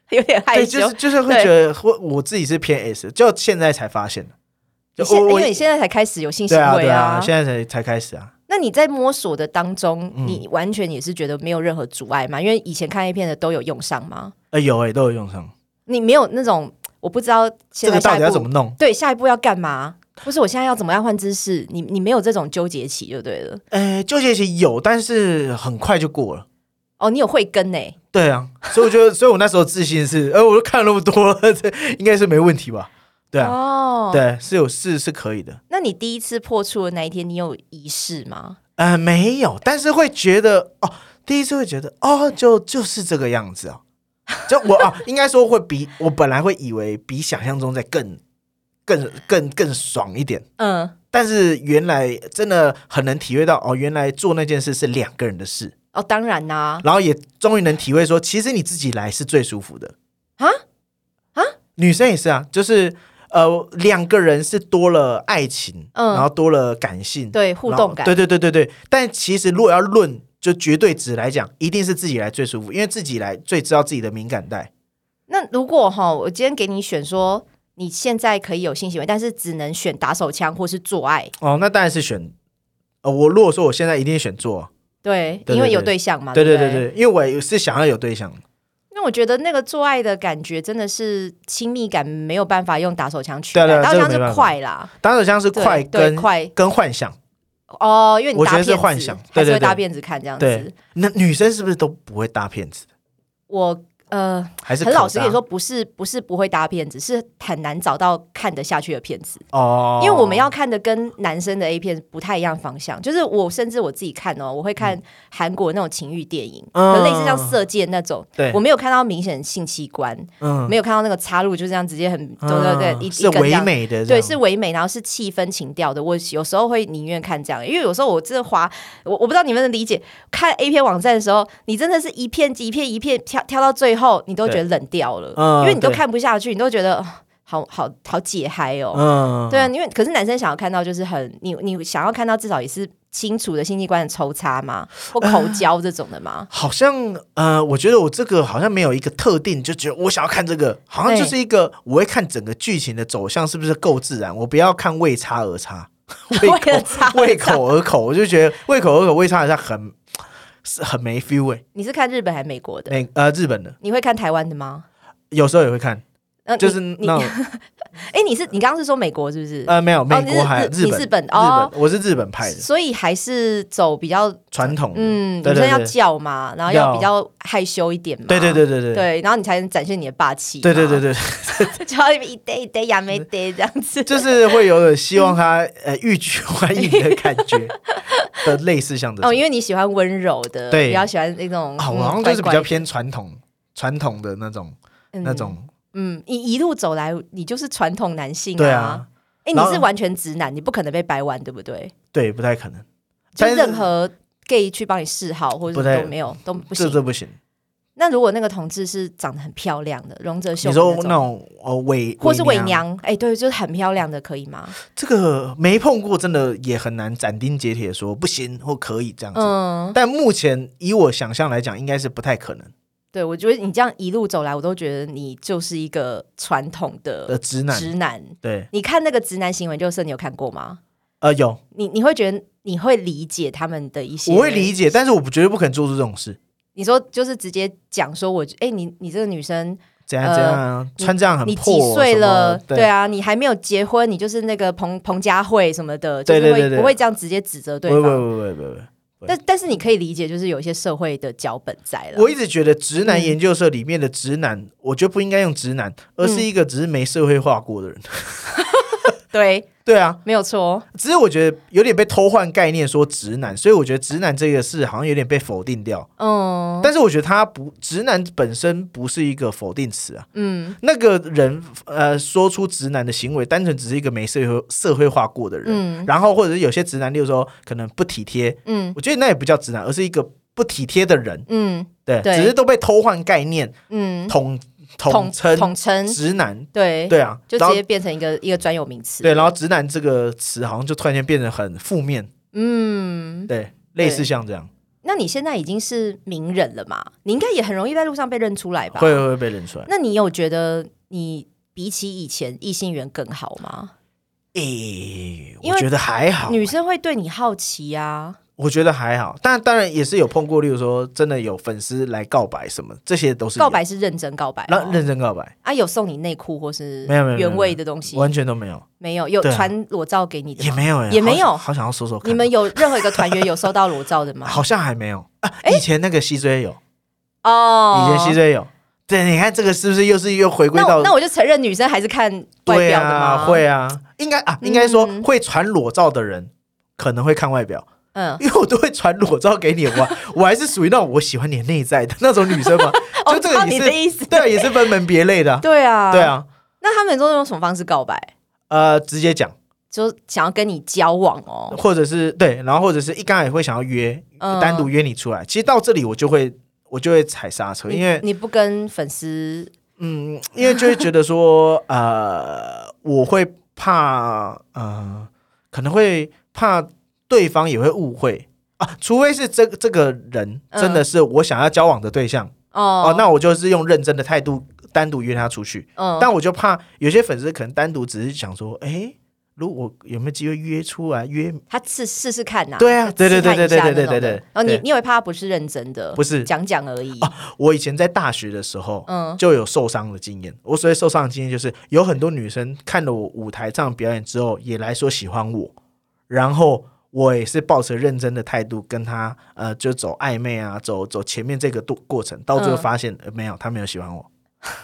有点害羞，就是就是会觉得我我自己是偏 S，就现在才发现的。就因为你现在才开始有性行为啊，现在才才开始啊。那你在摸索的当中，你完全也是觉得没有任何阻碍吗？因为以前看 A 片的都有用上吗？呃，有哎，都有用上。你没有那种我不知道现在到底要怎么弄？对，下一步要干嘛？不是我现在要怎么样换姿势？你你没有这种纠结期就对了。呃，纠结期有，但是很快就过了。哦，你有慧根呢？对啊，所以我觉得，所以我那时候自信是，呃，我都看了那么多了，这应该是没问题吧？对啊，哦，对，是有是是可以的。那你第一次破处的那一天，你有仪式吗？呃，没有，但是会觉得，哦，第一次会觉得，哦，就就是这个样子哦，就我啊，应该说会比我本来会以为比想象中在更更更更爽一点，嗯，但是原来真的很能体会到，哦，原来做那件事是两个人的事。哦，当然啦，然后也终于能体会说，其实你自己来是最舒服的啊啊！女生也是啊，就是呃，两个人是多了爱情，嗯，然后多了感性，对互动感，对对对对对。但其实如果要论就绝对值来讲，一定是自己来最舒服，因为自己来最知道自己的敏感带。那如果哈，我今天给你选说，你现在可以有性行为，但是只能选打手枪或是做爱哦，那当然是选呃，我如果说我现在一定选做。对，因为有对象嘛。对对对对，因为我是想要有对象。那我觉得那个做爱的感觉真的是亲密感，没有办法用打手枪取代。打手枪是快啦，打手枪是快跟快跟幻想。哦，因为你我觉得是幻想，还是会搭辫子看这样子。那女生是不是都不会搭骗子？我。呃，还是很老实跟你说，不是不是不会搭片子，是很难找到看得下去的片子。哦。因为我们要看的跟男生的 A 片不太一样方向，就是我甚至我自己看哦，我会看韩国那种情欲电影，类似像色戒那种，对。我没有看到明显性器官，嗯，没有看到那个插入就这样直接很，对对对，一是唯美的，对，是唯美，然后是气氛情调的。我有时候会宁愿看这样，因为有时候我真的滑，我我不知道你们的理解，看 A 片网站的时候，你真的是一片一片一片挑挑到最后，你都觉得冷掉了，因为你都看不下去，你都觉得好好好解嗨哦。嗯，对啊，因为可是男生想要看到就是很你你想要看到至少也是清楚的性器官的抽插嘛？或口交这种的吗？好像呃，我觉得我这个好像没有一个特定，就觉得我想要看这个，好像就是一个我会看整个剧情的走向是不是够自然，我不要看为差而差，为口为口而口，我就觉得为口而口为差而差很。是很没 feel 哎！你是看日本还是美国的？美呃日本的。你会看台湾的吗？有时候也会看，就是那 哎，你是你刚刚是说美国是不是？呃，没有，美国还日本，日本哦，我是日本派的，所以还是走比较传统，嗯，女生要叫嘛，然后要比较害羞一点嘛，对对对对对，对，然后你才能展现你的霸气，对对对对，就要一堆一堆亚美堆这样子，就是会有希望他呃欲拒还迎的感觉的类似像的，哦，因为你喜欢温柔的，对，比较喜欢那种，好像就是比较偏传统传统的那种那种。嗯，你一路走来，你就是传统男性啊。哎，你是完全直男，你不可能被掰弯，对不对？对，不太可能。就任何 gay 去帮你示好，或者都没有，都不行。这这不行。那如果那个同志是长得很漂亮的，荣泽秀，你说那种哦伪或是伪娘，哎，对，就是很漂亮的，可以吗？这个没碰过，真的也很难斩钉截铁说不行或可以这样子。嗯，但目前以我想象来讲，应该是不太可能。对，我觉得你这样一路走来，我都觉得你就是一个传统的直男。直男，对，你看那个直男行为就是你有看过吗？呃，有。你你会觉得你会理解他们的一些？我会理解，但是我不绝对不可能做出这种事。你说就是直接讲说，我哎，你你这个女生怎样怎样穿这样很你几岁了？对啊，你还没有结婚，你就是那个彭彭佳慧什么的，对对对，不会这样直接指责对方。不不不不不不。但但是你可以理解，就是有一些社会的脚本在了。我一直觉得直男研究社里面的直男，我觉得不应该用直男，而是一个只是没社会化过的人。对。对啊，没有错。只是我觉得有点被偷换概念，说直男，所以我觉得直男这个事好像有点被否定掉。嗯，但是我觉得他不，直男本身不是一个否定词啊。嗯，那个人呃说出直男的行为，单纯只是一个没社会社会化过的人。嗯，然后或者是有些直男，例如说可能不体贴。嗯，我觉得那也不叫直男，而是一个不体贴的人。嗯，对，只是都被偷换概念。嗯，统。统称统称直男，对对啊，就直接变成一个一个专有名词。对，然后直男这个词好像就突然间变得很负面。嗯，对，类似像这样。那你现在已经是名人了嘛？你应该也很容易在路上被认出来吧？会会被认出来。那你有觉得你比起以前异性缘更好吗？诶，我觉得还好。女生会对你好奇呀。我觉得还好，但当然也是有碰过，例如说真的有粉丝来告白什么，这些都是告白是认真告白，那认真告白。啊，有送你内裤或是没有没有原味的东西，完全都没有，没有有传裸照给你的也没有也没有，好想要说说看，你们有任何一个团员有收到裸照的吗？好像还没有。啊，以前那个西追有。哦，以前西追有，对，你看这个是不是又是又回归到那我就承认女生还是看外表的吗？会啊，应该啊，应该说会传裸照的人可能会看外表。嗯，因为我都会传裸照给你，我 我还是属于那种我喜欢你内在的那种女生嘛。就这个也是，对，也是分门别类的。对啊，对啊。那他们都用什么方式告白？呃，直接讲，就想要跟你交往哦，或者是对，然后或者是一刚也会想要约，单独约你出来。其实到这里我就会我就会踩刹车，因为你不跟粉丝，嗯，因为就会觉得说，呃，我会怕，呃，可能会怕。对方也会误会啊，除非是这这个人真的是我想要交往的对象哦，那我就是用认真的态度单独约他出去。嗯，但我就怕有些粉丝可能单独只是想说，哎，如果有没有机会约出来约他试试试看呐？对啊，对对对对对对对对对。然后你你以为怕他不是认真的？不是讲讲而已。我以前在大学的时候，嗯，就有受伤的经验。我所谓受伤的经验，就是有很多女生看了我舞台上表演之后，也来说喜欢我，然后。我也是抱着认真的态度跟他，呃，就走暧昧啊，走走前面这个过过程，到最后发现没有，他没有喜欢我，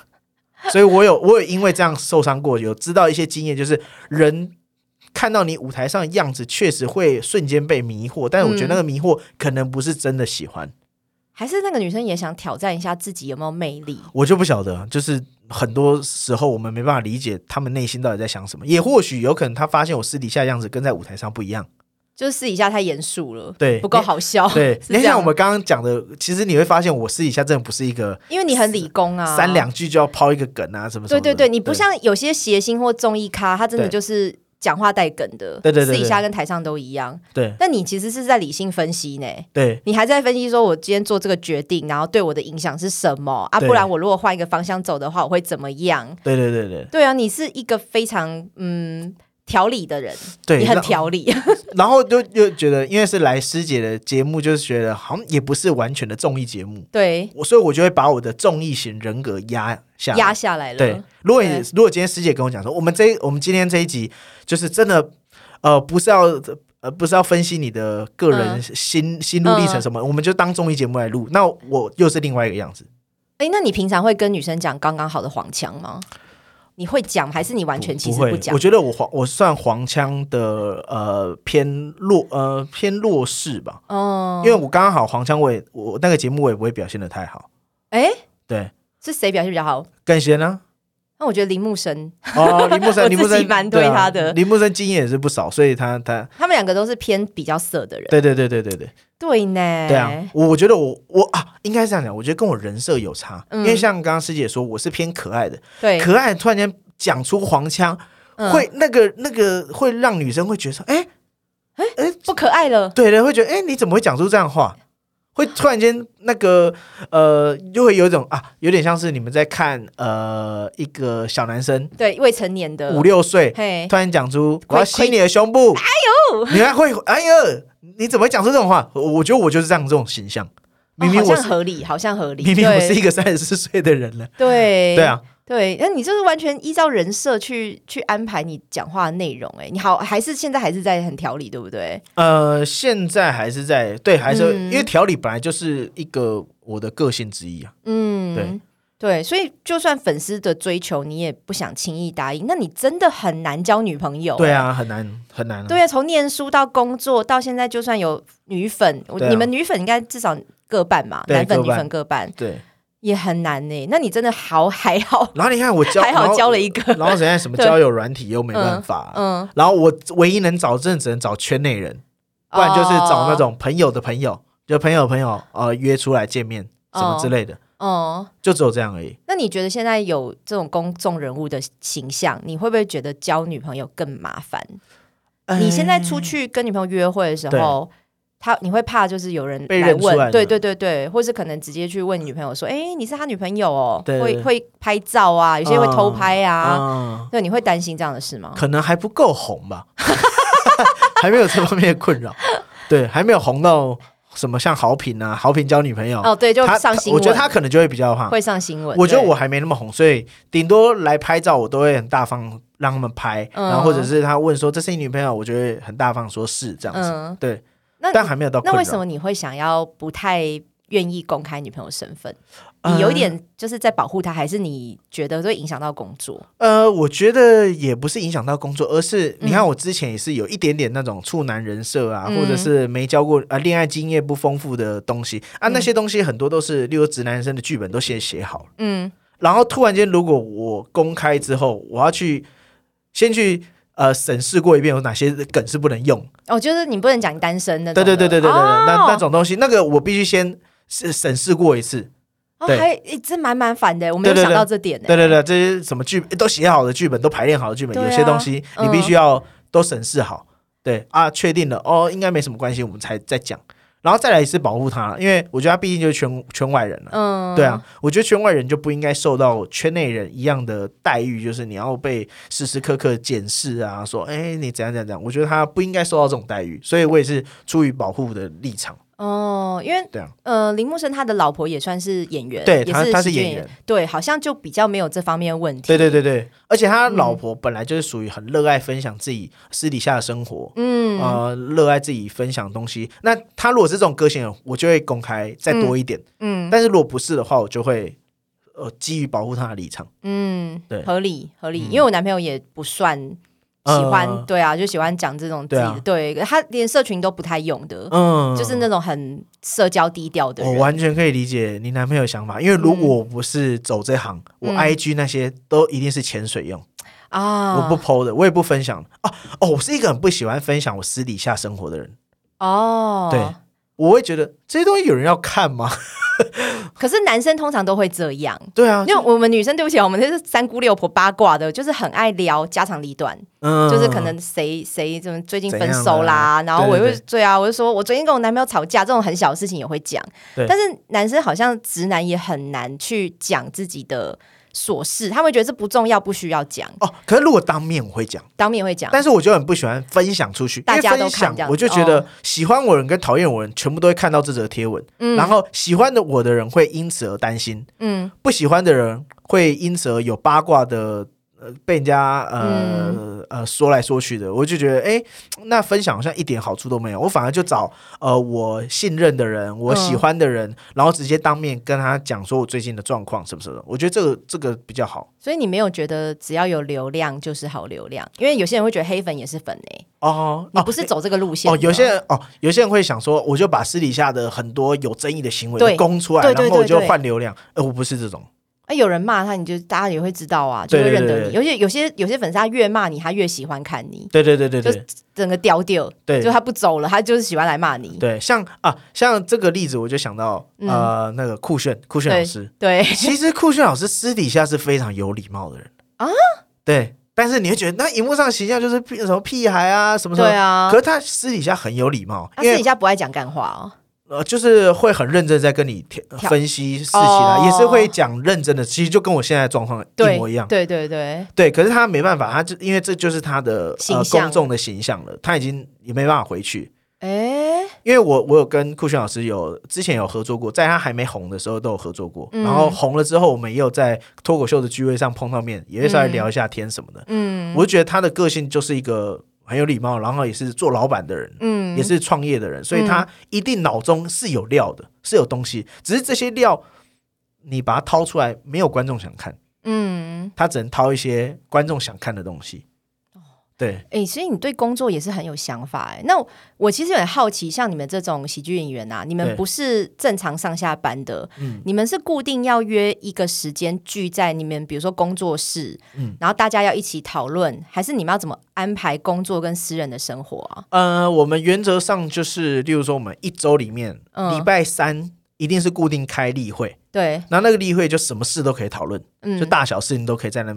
所以我有我有因为这样受伤过，有知道一些经验，就是人看到你舞台上的样子，确实会瞬间被迷惑，但是我觉得那个迷惑可能不是真的喜欢，还是那个女生也想挑战一下自己有没有魅力，我就不晓得，就是很多时候我们没办法理解他们内心到底在想什么，也或许有可能他发现我私底下样子跟在舞台上不一样。就是私底下太严肃了，对，不够好笑。对，你像我们刚刚讲的，其实你会发现我私底下真的不是一个，因为你很理工啊，三两句就要抛一个梗啊，什么？对对对，你不像有些谐星或综艺咖，他真的就是讲话带梗的，对对对，私底下跟台上都一样。对，但你其实是在理性分析呢，对，你还在分析说我今天做这个决定，然后对我的影响是什么啊？不然我如果换一个方向走的话，我会怎么样？对对对对，对啊，你是一个非常嗯。调理的人，对你很调理，然后就又觉得，因为是来师姐的节目，就是觉得好像也不是完全的综艺节目，对，我所以我就会把我的综艺型人格压下压下来了。对，如果如果今天师姐跟我讲说，我们这我们今天这一集就是真的，呃，不是要呃不是要分析你的个人心心路历程什么，我们就当综艺节目来录，那我又是另外一个样子。哎，那你平常会跟女生讲刚刚好的黄腔吗？你会讲还是你完全其实不讲？我觉得我黄我算黄腔的呃偏弱呃偏弱势吧。哦，因为我刚刚好黄腔，我也我那个节目我也不会表现的太好。哎，对，是谁表现比较好？更贤呢？那我觉得林木生哦，林木生，林木生 蛮对他的。林木生经验也是不少，所以他他他们两个都是偏比较色的人。对对对对对对对呢。对啊，我我觉得我我啊，应该是这样讲，我觉得跟我人设有差，因为像刚刚师姐说，我是偏可爱的，对，可爱突然间讲出黄腔，会那个那个会让女生会觉得说，哎哎哎，不可爱了。对的，会觉得哎，你怎么会讲出这样话？会突然间那个呃，就会有一种啊，有点像是你们在看呃一个小男生，对未成年的。五六岁，突然讲出我要吸你的胸部，哎呦，你还会哎呦，你怎么会讲出这种话？我觉得我就是这样这种形象，明明我合理，好像合理，明明我是一个三十四岁的人了，对。对啊。对，那你就是完全依照人设去去安排你讲话的内容，哎，你好，还是现在还是在很调理，对不对？呃，现在还是在对，还是因为调理本来就是一个我的个性之一啊。嗯，对对，所以就算粉丝的追求，你也不想轻易答应。那你真的很难交女朋友，对啊，很难很难。对啊，从念书到工作到现在，就算有女粉，你们女粉应该至少各半嘛，男粉女粉各半，对。也很难呢，那你真的好还好。然后你看我交还好交了一个，然后现在什么交友软体又没办法，嗯。然后我唯一能找，真的只能找圈内人，不然就是找那种朋友的朋友，就朋友朋友呃约出来见面什么之类的，哦，就只有这样而已。那你觉得现在有这种公众人物的形象，你会不会觉得交女朋友更麻烦？你现在出去跟女朋友约会的时候。他你会怕就是有人来问，对对对对，或是可能直接去问女朋友说：“哎，你是他女朋友哦？”会会拍照啊，有些会偷拍啊。对，你会担心这样的事吗？可能还不够红吧，还没有这方面的困扰。对，还没有红到什么像好品啊，好品交女朋友哦，对，就上新闻。我觉得他可能就会比较怕，会上新闻。我觉得我还没那么红，所以顶多来拍照，我都会很大方让他们拍，然后或者是他问说这是你女朋友，我就会很大方说是这样子。对。但还没有到。那为什么你会想要不太愿意公开女朋友身份？你有一点就是在保护她，还是你觉得会影响到工作？呃，我觉得也不是影响到工作，而是你看我之前也是有一点点那种处男人设啊，或者是没教过啊，恋爱经验不丰富的东西啊，那些东西很多都是，例如直男生的剧本都先写好了，嗯，然后突然间如果我公开之后，我要去先去。呃，审视过一遍有哪些梗是不能用？哦，就是你不能讲单身的。对对对对对对，那那种东西，那个我必须先审审视过一次。哦，还这蛮蛮反的，我没有想到这点。对对对，这些什么剧都写好的剧本，都排练好的剧本，有些东西你必须要都审视好。对啊，确定了哦，应该没什么关系，我们才再讲。然后再来是保护他，因为我觉得他毕竟就是圈圈外人了。嗯，对啊，我觉得圈外人就不应该受到圈内人一样的待遇，就是你要被时时刻刻检视啊，说哎你怎样怎样怎样，我觉得他不应该受到这种待遇，所以我也是出于保护的立场。哦，因为对啊，呃，林木生他的老婆也算是演员，对，他他是演员，对，好像就比较没有这方面问题。对对对对，而且他老婆本来就是属于很热爱分享自己私底下的生活，嗯，呃，热爱自己分享东西。那他如果是这种个性，我就会公开再多一点，嗯，但是如果不是的话，我就会呃基于保护他的立场，嗯，对，合理合理，因为我男朋友也不算。喜欢对啊，就喜欢讲这种自己对他连社群都不太用的，嗯，就是那种很社交低调的。我完全可以理解你男朋友想法，因为如果我不是走这行，我 I G 那些都一定是潜水用啊，我不 PO 的，我也不分享啊。哦，我是一个很不喜欢分享我私底下生活的人。哦。对，我会觉得这些东西有人要看吗？可是男生通常都会这样，对啊，因为我们女生对不起，我们就是三姑六婆八卦的，就是很爱聊家长里短，嗯，就是可能谁谁怎么最近分手啦，然后我会对啊，我就说我最近跟我男朋友吵架，这种很小的事情也会讲，但是男生好像直男也很难去讲自己的。琐事，他们觉得这不重要，不需要讲。哦。可是如果当面我会讲，当面会讲，但是我就很不喜欢分享出去，大家都看，我就觉得喜欢我人跟讨厌我人全部都会看到这则贴文，然后喜欢的我的人会因此而担心，嗯，不喜欢的人会因此而有八卦的。被人家呃呃说来说去的，我就觉得哎，那分享好像一点好处都没有。我反而就找呃我信任的人，我喜欢的人，然后直接当面跟他讲说我最近的状况是不是？我觉得这个这个比较好。所以你没有觉得只要有流量就是好流量？因为有些人会觉得黑粉也是粉哎。哦，你不是走这个路线哦。有些人哦，有些人会想说，我就把私底下的很多有争议的行为公出来，然后我就换流量。呃，我不是这种。啊，有人骂他，你就大家也会知道啊，就会认得你。有些有些有些粉丝，他越骂你，他越喜欢看你。对对对对对，整个掉掉。对，就他不走了，他就是喜欢来骂你。对，像啊，像这个例子，我就想到呃，那个酷炫酷炫老师。对，其实酷炫老师私底下是非常有礼貌的人啊。对，但是你会觉得那荧幕上形象就是什么屁孩啊什么什么。对啊。可是他私底下很有礼貌，他私底下不爱讲干话哦。呃，就是会很认真在跟你分析事情啊，也是会讲认真的，其实就跟我现在状况一模一样。对对对对，可是他没办法，他就因为这就是他的呃公众的形象了，他已经也没办法回去。哎，因为我我有跟酷炫老师有之前有合作过，在他还没红的时候都有合作过，然后红了之后，我们也有在脱口秀的聚会上碰到面，也会稍微聊一下天什么的。嗯，我就觉得他的个性就是一个。很有礼貌，然后也是做老板的人，嗯，也是创业的人，所以他一定脑中是有料的，是有东西，只是这些料你把它掏出来，没有观众想看，嗯，他只能掏一些观众想看的东西。对，哎，所以你对工作也是很有想法哎。那我其实有点好奇，像你们这种喜剧演员啊，你们不是正常上下班的，嗯，你们是固定要约一个时间聚在你们，比如说工作室，嗯，然后大家要一起讨论，还是你们要怎么安排工作跟私人的生活啊？呃，我们原则上就是，例如说，我们一周里面，礼拜三一定是固定开例会，对，然后那个例会就什么事都可以讨论，嗯，就大小事情都可以在那。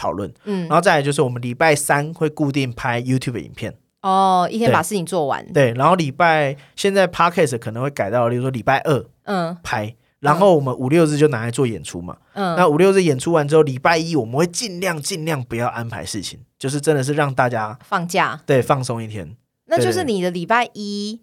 讨论，嗯，然后再来就是我们礼拜三会固定拍 YouTube 影片，哦，一天把事情做完，对，然后礼拜现在 Podcast 可能会改到，例如说礼拜二，嗯，拍，然后我们五六日就拿来做演出嘛，嗯，那五六日演出完之后，礼拜一我们会尽量尽量不要安排事情，就是真的是让大家放假，对，放松一天，那就是你的礼拜一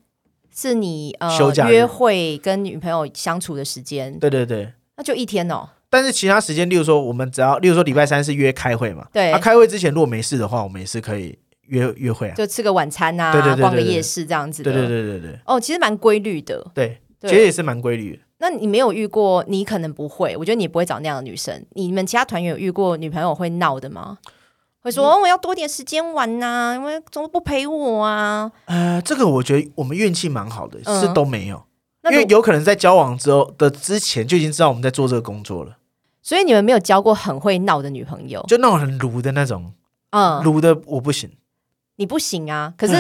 是你呃约会跟女朋友相处的时间，对对对，那就一天哦。但是其他时间，例如说，我们只要，例如说礼拜三是约开会嘛，对。他开会之前如果没事的话，我们也是可以约约会啊，就吃个晚餐啊，逛个夜市这样子。对对对对对。哦，其实蛮规律的。对，其实也是蛮规律的。那你没有遇过？你可能不会，我觉得你不会找那样的女生。你们其他团员有遇过女朋友会闹的吗？会说我要多点时间玩呐，因为怎么不陪我啊？呃，这个我觉得我们运气蛮好的，是都没有，因为有可能在交往之后的之前就已经知道我们在做这个工作了。所以你们没有交过很会闹的女朋友，就那种很鲁的那种，嗯，鲁的我不行，你不行啊。可是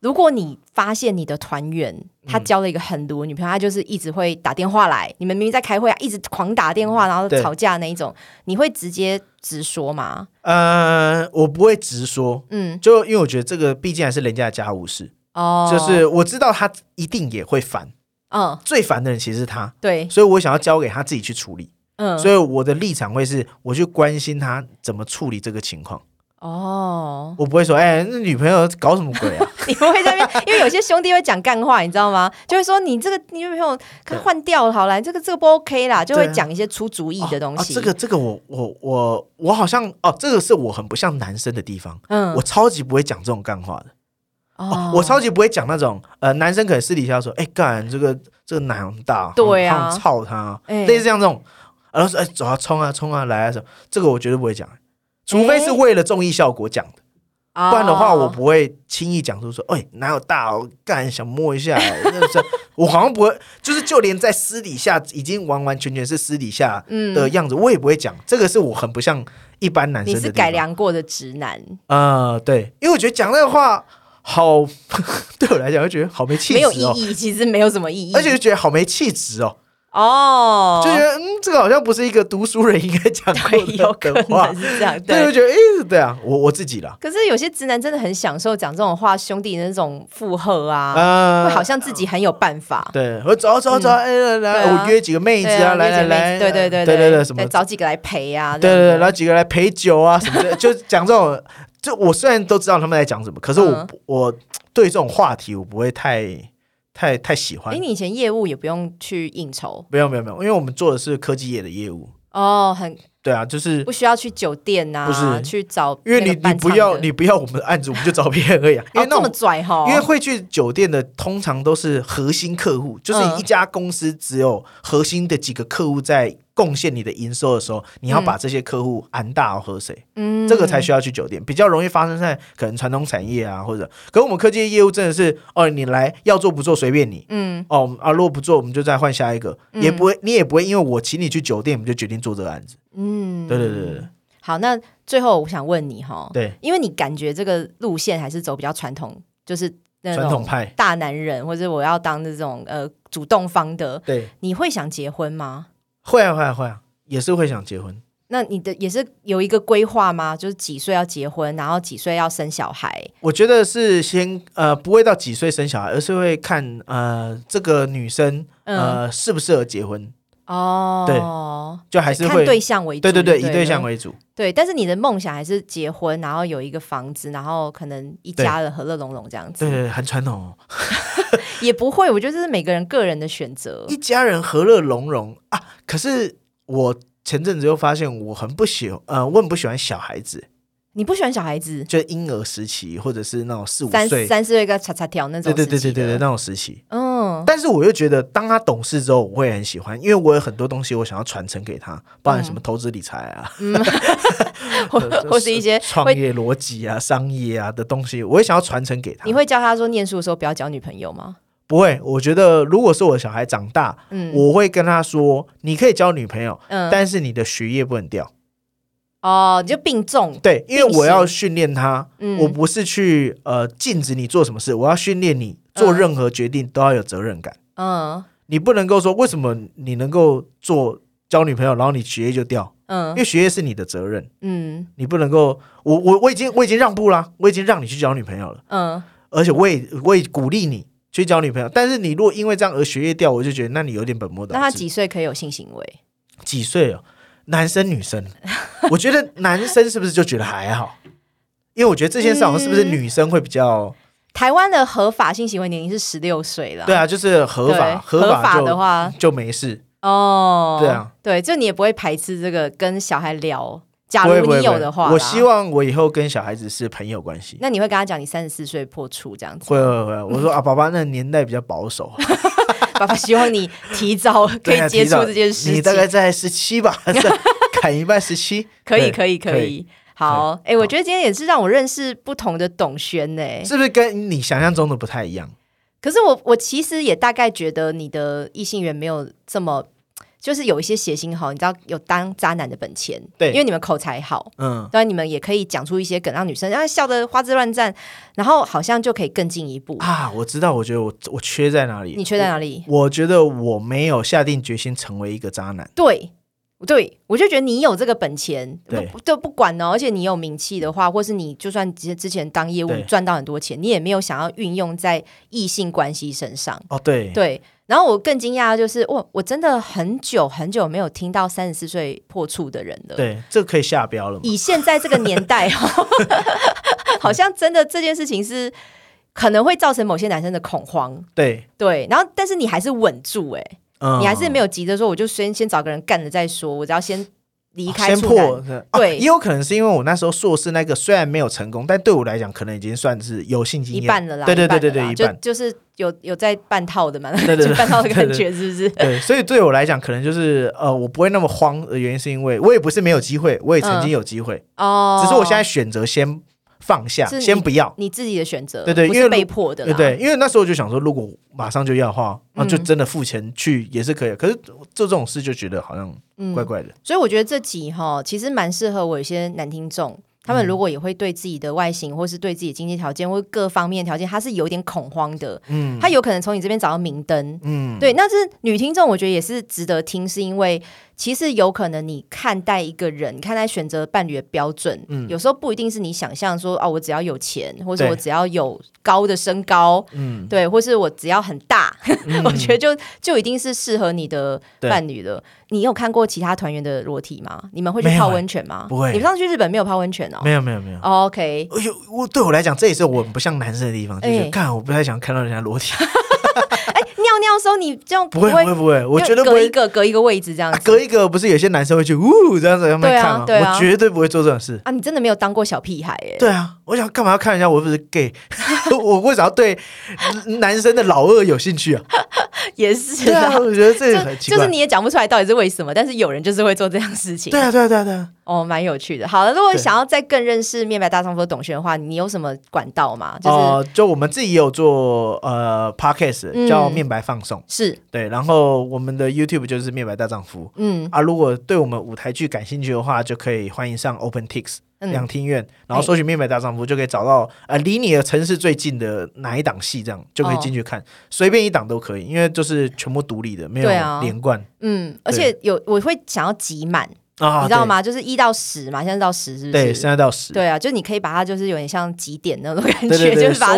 如果你发现你的团员他交了一个很鲁的女朋友，他就是一直会打电话来，你们明明在开会啊，一直狂打电话，然后吵架那一种，你会直接直说吗？呃，我不会直说，嗯，就因为我觉得这个毕竟还是人家的家务事。哦，就是我知道他一定也会烦，嗯，最烦的人其实是他，对，所以我想要交给他自己去处理。嗯。所以我的立场会是，我去关心他怎么处理这个情况。哦，我不会说，哎，那女朋友搞什么鬼啊？你不会在那边，因为有些兄弟会讲干话，你知道吗？就会说你这个女朋友可换掉好了，这个这个不 OK 啦，就会讲一些出主意的东西。这个这个，我我我我好像哦，这个是我很不像男生的地方。嗯，我超级不会讲这种干话的。哦，我超级不会讲那种呃，男生可能私底下说，哎，干这个这个奶很大，对啊，操他，类似像这种。然后说：“哎，走啊，冲啊，冲啊，来啊！什么？这个我绝对不会讲，除非是为了综艺效果讲的，不然的话，我不会轻易讲出说，哎，哪有大干想摸一下？那是我好像不会，就是就连在私底下已经完完全全是私底下的样子，我也不会讲。这个是我很不像一般男生。你是改良过的直男啊？对，因为我觉得讲那个话好，对我来讲，就觉得好没气质，没有意义，其实没有什么意义，而且就觉得好没气质哦。”哦，就觉得嗯，这个好像不是一个读书人应该讲过的 话，是这样，对，就觉得哎，对啊，我我自己啦。可是有些直男真的很享受讲这种话，兄弟那种附和啊，会好像自己很有办法。对，我走走走，哎来来，我约几个妹子啊，来来来，对对对对对对，什么找几个来陪啊，对对对，然后几个来陪酒啊什么的，就讲这种。就我虽然都知道他们在讲什么，可是我我对这种话题我不会太太太喜欢。哎，你以前业务也不用去应酬？没有没有没有，因为我们做的是科技业的业务。哦，很。对啊，就是不需要去酒店呐，不是去找，因为你你不要你不要我们的案子，我们就找别人而已。因为那么拽哈，因为会去酒店的通常都是核心客户，就是一家公司只有核心的几个客户在贡献你的营收的时候，你要把这些客户安大喝谁？嗯，这个才需要去酒店，比较容易发生在可能传统产业啊，或者，可我们科技业务真的是哦，你来要做不做随便你，嗯，哦啊，如果不做，我们就再换下一个，也不会，你也不会因为我请你去酒店，我们就决定做这个案子。嗯，对对对对。好，那最后我想问你哈，对，因为你感觉这个路线还是走比较传统，就是传统派。大男人，或者我要当这种呃主动方的，对，你会想结婚吗？会啊会啊会啊，也是会想结婚。那你的也是有一个规划吗？就是几岁要结婚，然后几岁要生小孩？我觉得是先呃不会到几岁生小孩，而是会看呃这个女生呃适不适合结婚。哦，对，就还是看对象为主，对对对，以对象为主。对，但是你的梦想还是结婚，然后有一个房子，然后可能一家人和乐融融这样子。对对，很传统。也不会，我觉得这是每个人个人的选择。一家人和乐融融啊！可是我前阵子又发现，我很不喜，呃，我很不喜欢小孩子。你不喜欢小孩子？就婴儿时期，或者是那种四五岁、三四岁个叉叉条那种。对对对对对对，那种时期。嗯。但是我又觉得，当他懂事之后，我会很喜欢，因为我有很多东西我想要传承给他，包含什么投资理财啊，或或是一些创业逻辑啊、商业啊的东西，我也想要传承给他。你会教他说，念书的时候不要交女朋友吗？不会。我觉得，如果是我小孩长大，嗯，我会跟他说，你可以交女朋友，嗯，但是你的学业不能掉。哦，就病重对，因为我要训练他，我不是去呃禁止你做什么事，我要训练你做任何决定都要有责任感。嗯，你不能够说为什么你能够做交女朋友，然后你学业就掉。嗯，因为学业是你的责任。嗯，你不能够，我我我已经我已经让步啦，我已经让你去交女朋友了。嗯，而且我也我也鼓励你去交女朋友，但是你如果因为这样而学业掉，我就觉得那你有点本末倒置。那他几岁可以有性行为？几岁哦？男生女生，我觉得男生是不是就觉得还好？因为我觉得这件事好像是不是女生会比较。台湾的合法性行为年龄是十六岁了。对啊，就是合法合法的话就没事哦。对啊，对，就你也不会排斥这个跟小孩聊。假如你有的话，我希望我以后跟小孩子是朋友关系。那你会跟他讲你三十四岁破处这样子？会会会，我说啊，爸爸那年代比较保守。爸爸希望你提早 可以接触这件事情。你大概在十七吧，砍一半十七，可以可以可以。好，哎，我觉得今天也是让我认识不同的董轩呢，是不是跟你想象中的不太一样？可是我我其实也大概觉得你的异性缘没有这么。就是有一些谐星哈，你知道有当渣男的本钱，对，因为你们口才好，嗯，当然你们也可以讲出一些梗，让女生啊笑得花枝乱颤，然后好像就可以更进一步啊。我知道，我觉得我我缺在哪里？你缺在哪里？我觉得我没有下定决心成为一个渣男。对，对，我就觉得你有这个本钱，对，都不管呢。而且你有名气的话，或是你就算之之前当业务赚到很多钱，你也没有想要运用在异性关系身上。哦，对，对。然后我更惊讶的就是，我我真的很久很久没有听到三十四岁破处的人了。对，这可以下标了。以现在这个年代，好像真的这件事情是可能会造成某些男生的恐慌。对对，然后但是你还是稳住，哎，你还是没有急着说，我就先先找个人干了再说，我只要先。离开先破对，也有可能是因为我那时候硕士那个虽然没有成功，但对我来讲可能已经算是有性经验一半了啦。对对对对对，一半就是有有在半套的嘛，对对 半套的感觉是不是？对，所以对我来讲，可能就是呃，我不会那么慌的原因，是因为我也不是没有机会，我也曾经有机会哦，只是我现在选择先。放下，先不要，你自己的选择，对对，因为被迫的，对对，因为那时候就想说，如果马上就要的话，那就真的付钱去也是可以。可是做这种事就觉得好像怪怪的。所以我觉得这集哈，其实蛮适合我一些男听众。他们如果也会对自己的外形，或是对自己的经济条件，或各方面条件，他是有点恐慌的。嗯，他有可能从你这边找到明灯。嗯，对，那是女听众，我觉得也是值得听，是因为。其实有可能，你看待一个人，看待选择伴侣的标准，嗯，有时候不一定是你想象说，哦，我只要有钱，或者我只要有高的身高，嗯，对，或是我只要很大，我觉得就就一定是适合你的伴侣了。你有看过其他团员的裸体吗？你们会去泡温泉吗？不会。你们上次去日本没有泡温泉哦？没有，没有，没有。OK。哎呦，我对我来讲，这也是我不像男生的地方，就是看我不太想看到人家裸体。尿尿的时候，你这样不会不会不会，我觉得隔一个隔一个位置这样，隔一个不是有些男生会去呜这样子让他看吗？我绝对不会做这种事啊！你真的没有当过小屁孩哎？对啊，我想干嘛要看人家？我不是 gay，我为啥要对男生的老二有兴趣啊？也是啊，我觉得这很奇怪，就是你也讲不出来到底是为什么，但是有人就是会做这样事情。对啊，对啊，对啊，对啊，哦，蛮有趣的。好了，如果想要再更认识面白大丈夫的董璇的话，你有什么管道吗？就是就我们自己也有做呃 podcast 叫面白放送，是。对，然后我们的 YouTube 就是面白大丈夫，嗯。啊，如果对我们舞台剧感兴趣的话，就可以欢迎上 OpenTix。两厅院，然后搜寻《面白大丈夫》就可以找到呃离你的城市最近的哪一档戏，这样就可以进去看，随便一档都可以，因为就是全部独立的，没有连贯。嗯，而且有我会想要挤满。你知道吗？就是一到十嘛，现在到十是不是？对，现在到十。对啊，就你可以把它，就是有点像几点那种感觉，就是把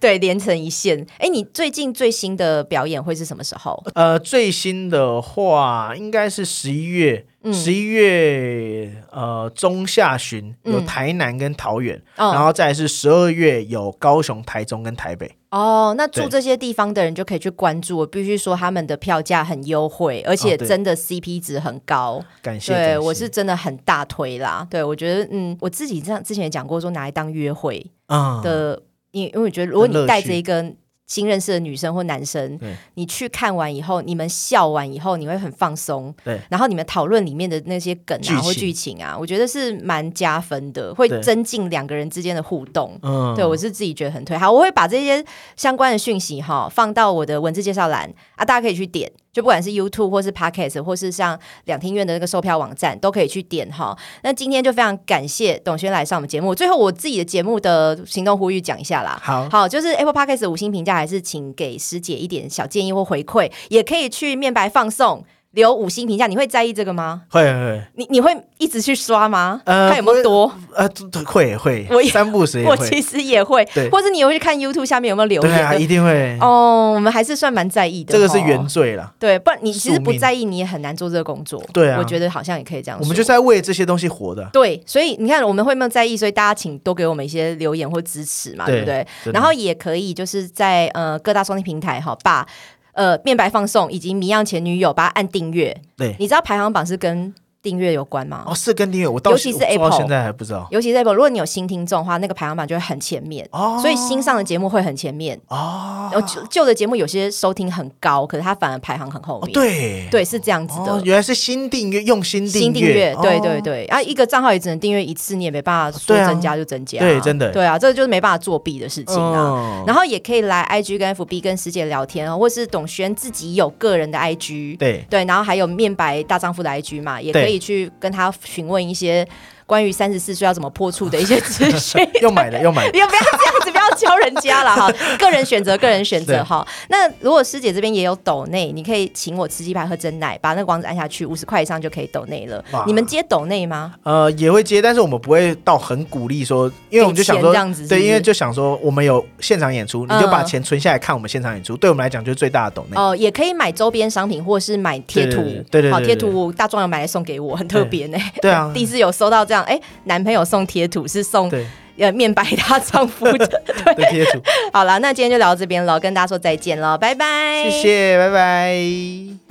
对连成一线。哎，你最近最新的表演会是什么时候？呃，最新的话应该是十一月，十一月呃中下旬有台南跟桃园，然后再是十二月有高雄、台中跟台北。哦，那住这些地方的人就可以去关注。我必须说，他们的票价很优惠，而且真的 CP 值很高。感谢，对我是真的很大推啦。对我觉得，嗯，我自己这样之前也讲过，说拿来当约会的，因因为我觉得，如果你带着一个。新认识的女生或男生，你去看完以后，你们笑完以后，你会很放松。对，然后你们讨论里面的那些梗啊或剧情啊，我觉得是蛮加分的，会增进两个人之间的互动。嗯，对我是自己觉得很推。好，我会把这些相关的讯息哈放到我的文字介绍栏啊，大家可以去点。就不管是 YouTube 或是 Podcast，或是像两厅院的那个售票网站，都可以去点哈。那今天就非常感谢董轩来上我们节目。最后，我自己的节目的行动呼吁讲一下啦。好，好，就是 Apple Podcast 五星评价，还是请给师姐一点小建议或回馈，也可以去面白放送。留五星评价，你会在意这个吗？会会，你你会一直去刷吗？呃，看有没有多？呃，会会，我三不时我其实也会，对，或者你也会去看 YouTube 下面有没有留言？对啊，一定会。哦，我们还是算蛮在意的。这个是原罪了。对，不然你其实不在意，你也很难做这个工作。对啊，我觉得好像也可以这样。我们就在为这些东西活的。对，所以你看，我们会没有在意？所以大家请多给我们一些留言或支持嘛，对不对？然后也可以就是在呃各大收听平台哈把。呃，面白放送以及谜样前女友，把它按订阅。对，你知道排行榜是跟。订阅有关吗？哦，是跟订阅，我到尤其是 Apple 现在还不知道。尤其是 Apple，如果你有新听众的话，那个排行榜就会很前面，哦，所以新上的节目会很前面哦。然后旧旧的节目有些收听很高，可是它反而排行很后面。对对，是这样子的。原来是新订阅，用新新订阅，对对对。然后一个账号也只能订阅一次，你也没办法说增加就增加。对，真的。对啊，这个就是没办法作弊的事情啊。然后也可以来 IG 跟 FB 跟师姐聊天啊，或是董轩自己有个人的 IG，对对，然后还有面白大丈夫的 IG 嘛，也可以去跟他。询问一些。关于三十四岁要怎么破处的一些资讯，又买了又买，了，不要这样子，不要教人家了哈。个人选择，个人选择哈。那如果师姐这边也有抖内，你可以请我吃鸡排喝真奶，把那个网址按下去，五十块以上就可以抖内了。你们接抖内吗？呃，也会接，但是我们不会到很鼓励说，因为我们就想说，对，因为就想说我们有现场演出，你就把钱存下来看我们现场演出，对我们来讲就是最大的抖内。哦，也可以买周边商品，或者是买贴图，对对，好贴图，大壮有买来送给我，很特别呢。对啊，第一次有收到这样，哎，男朋友。送贴图是送呃面白她丈夫的 对贴图。好了，那今天就聊到这边了，跟大家说再见了，拜拜，谢谢，拜拜。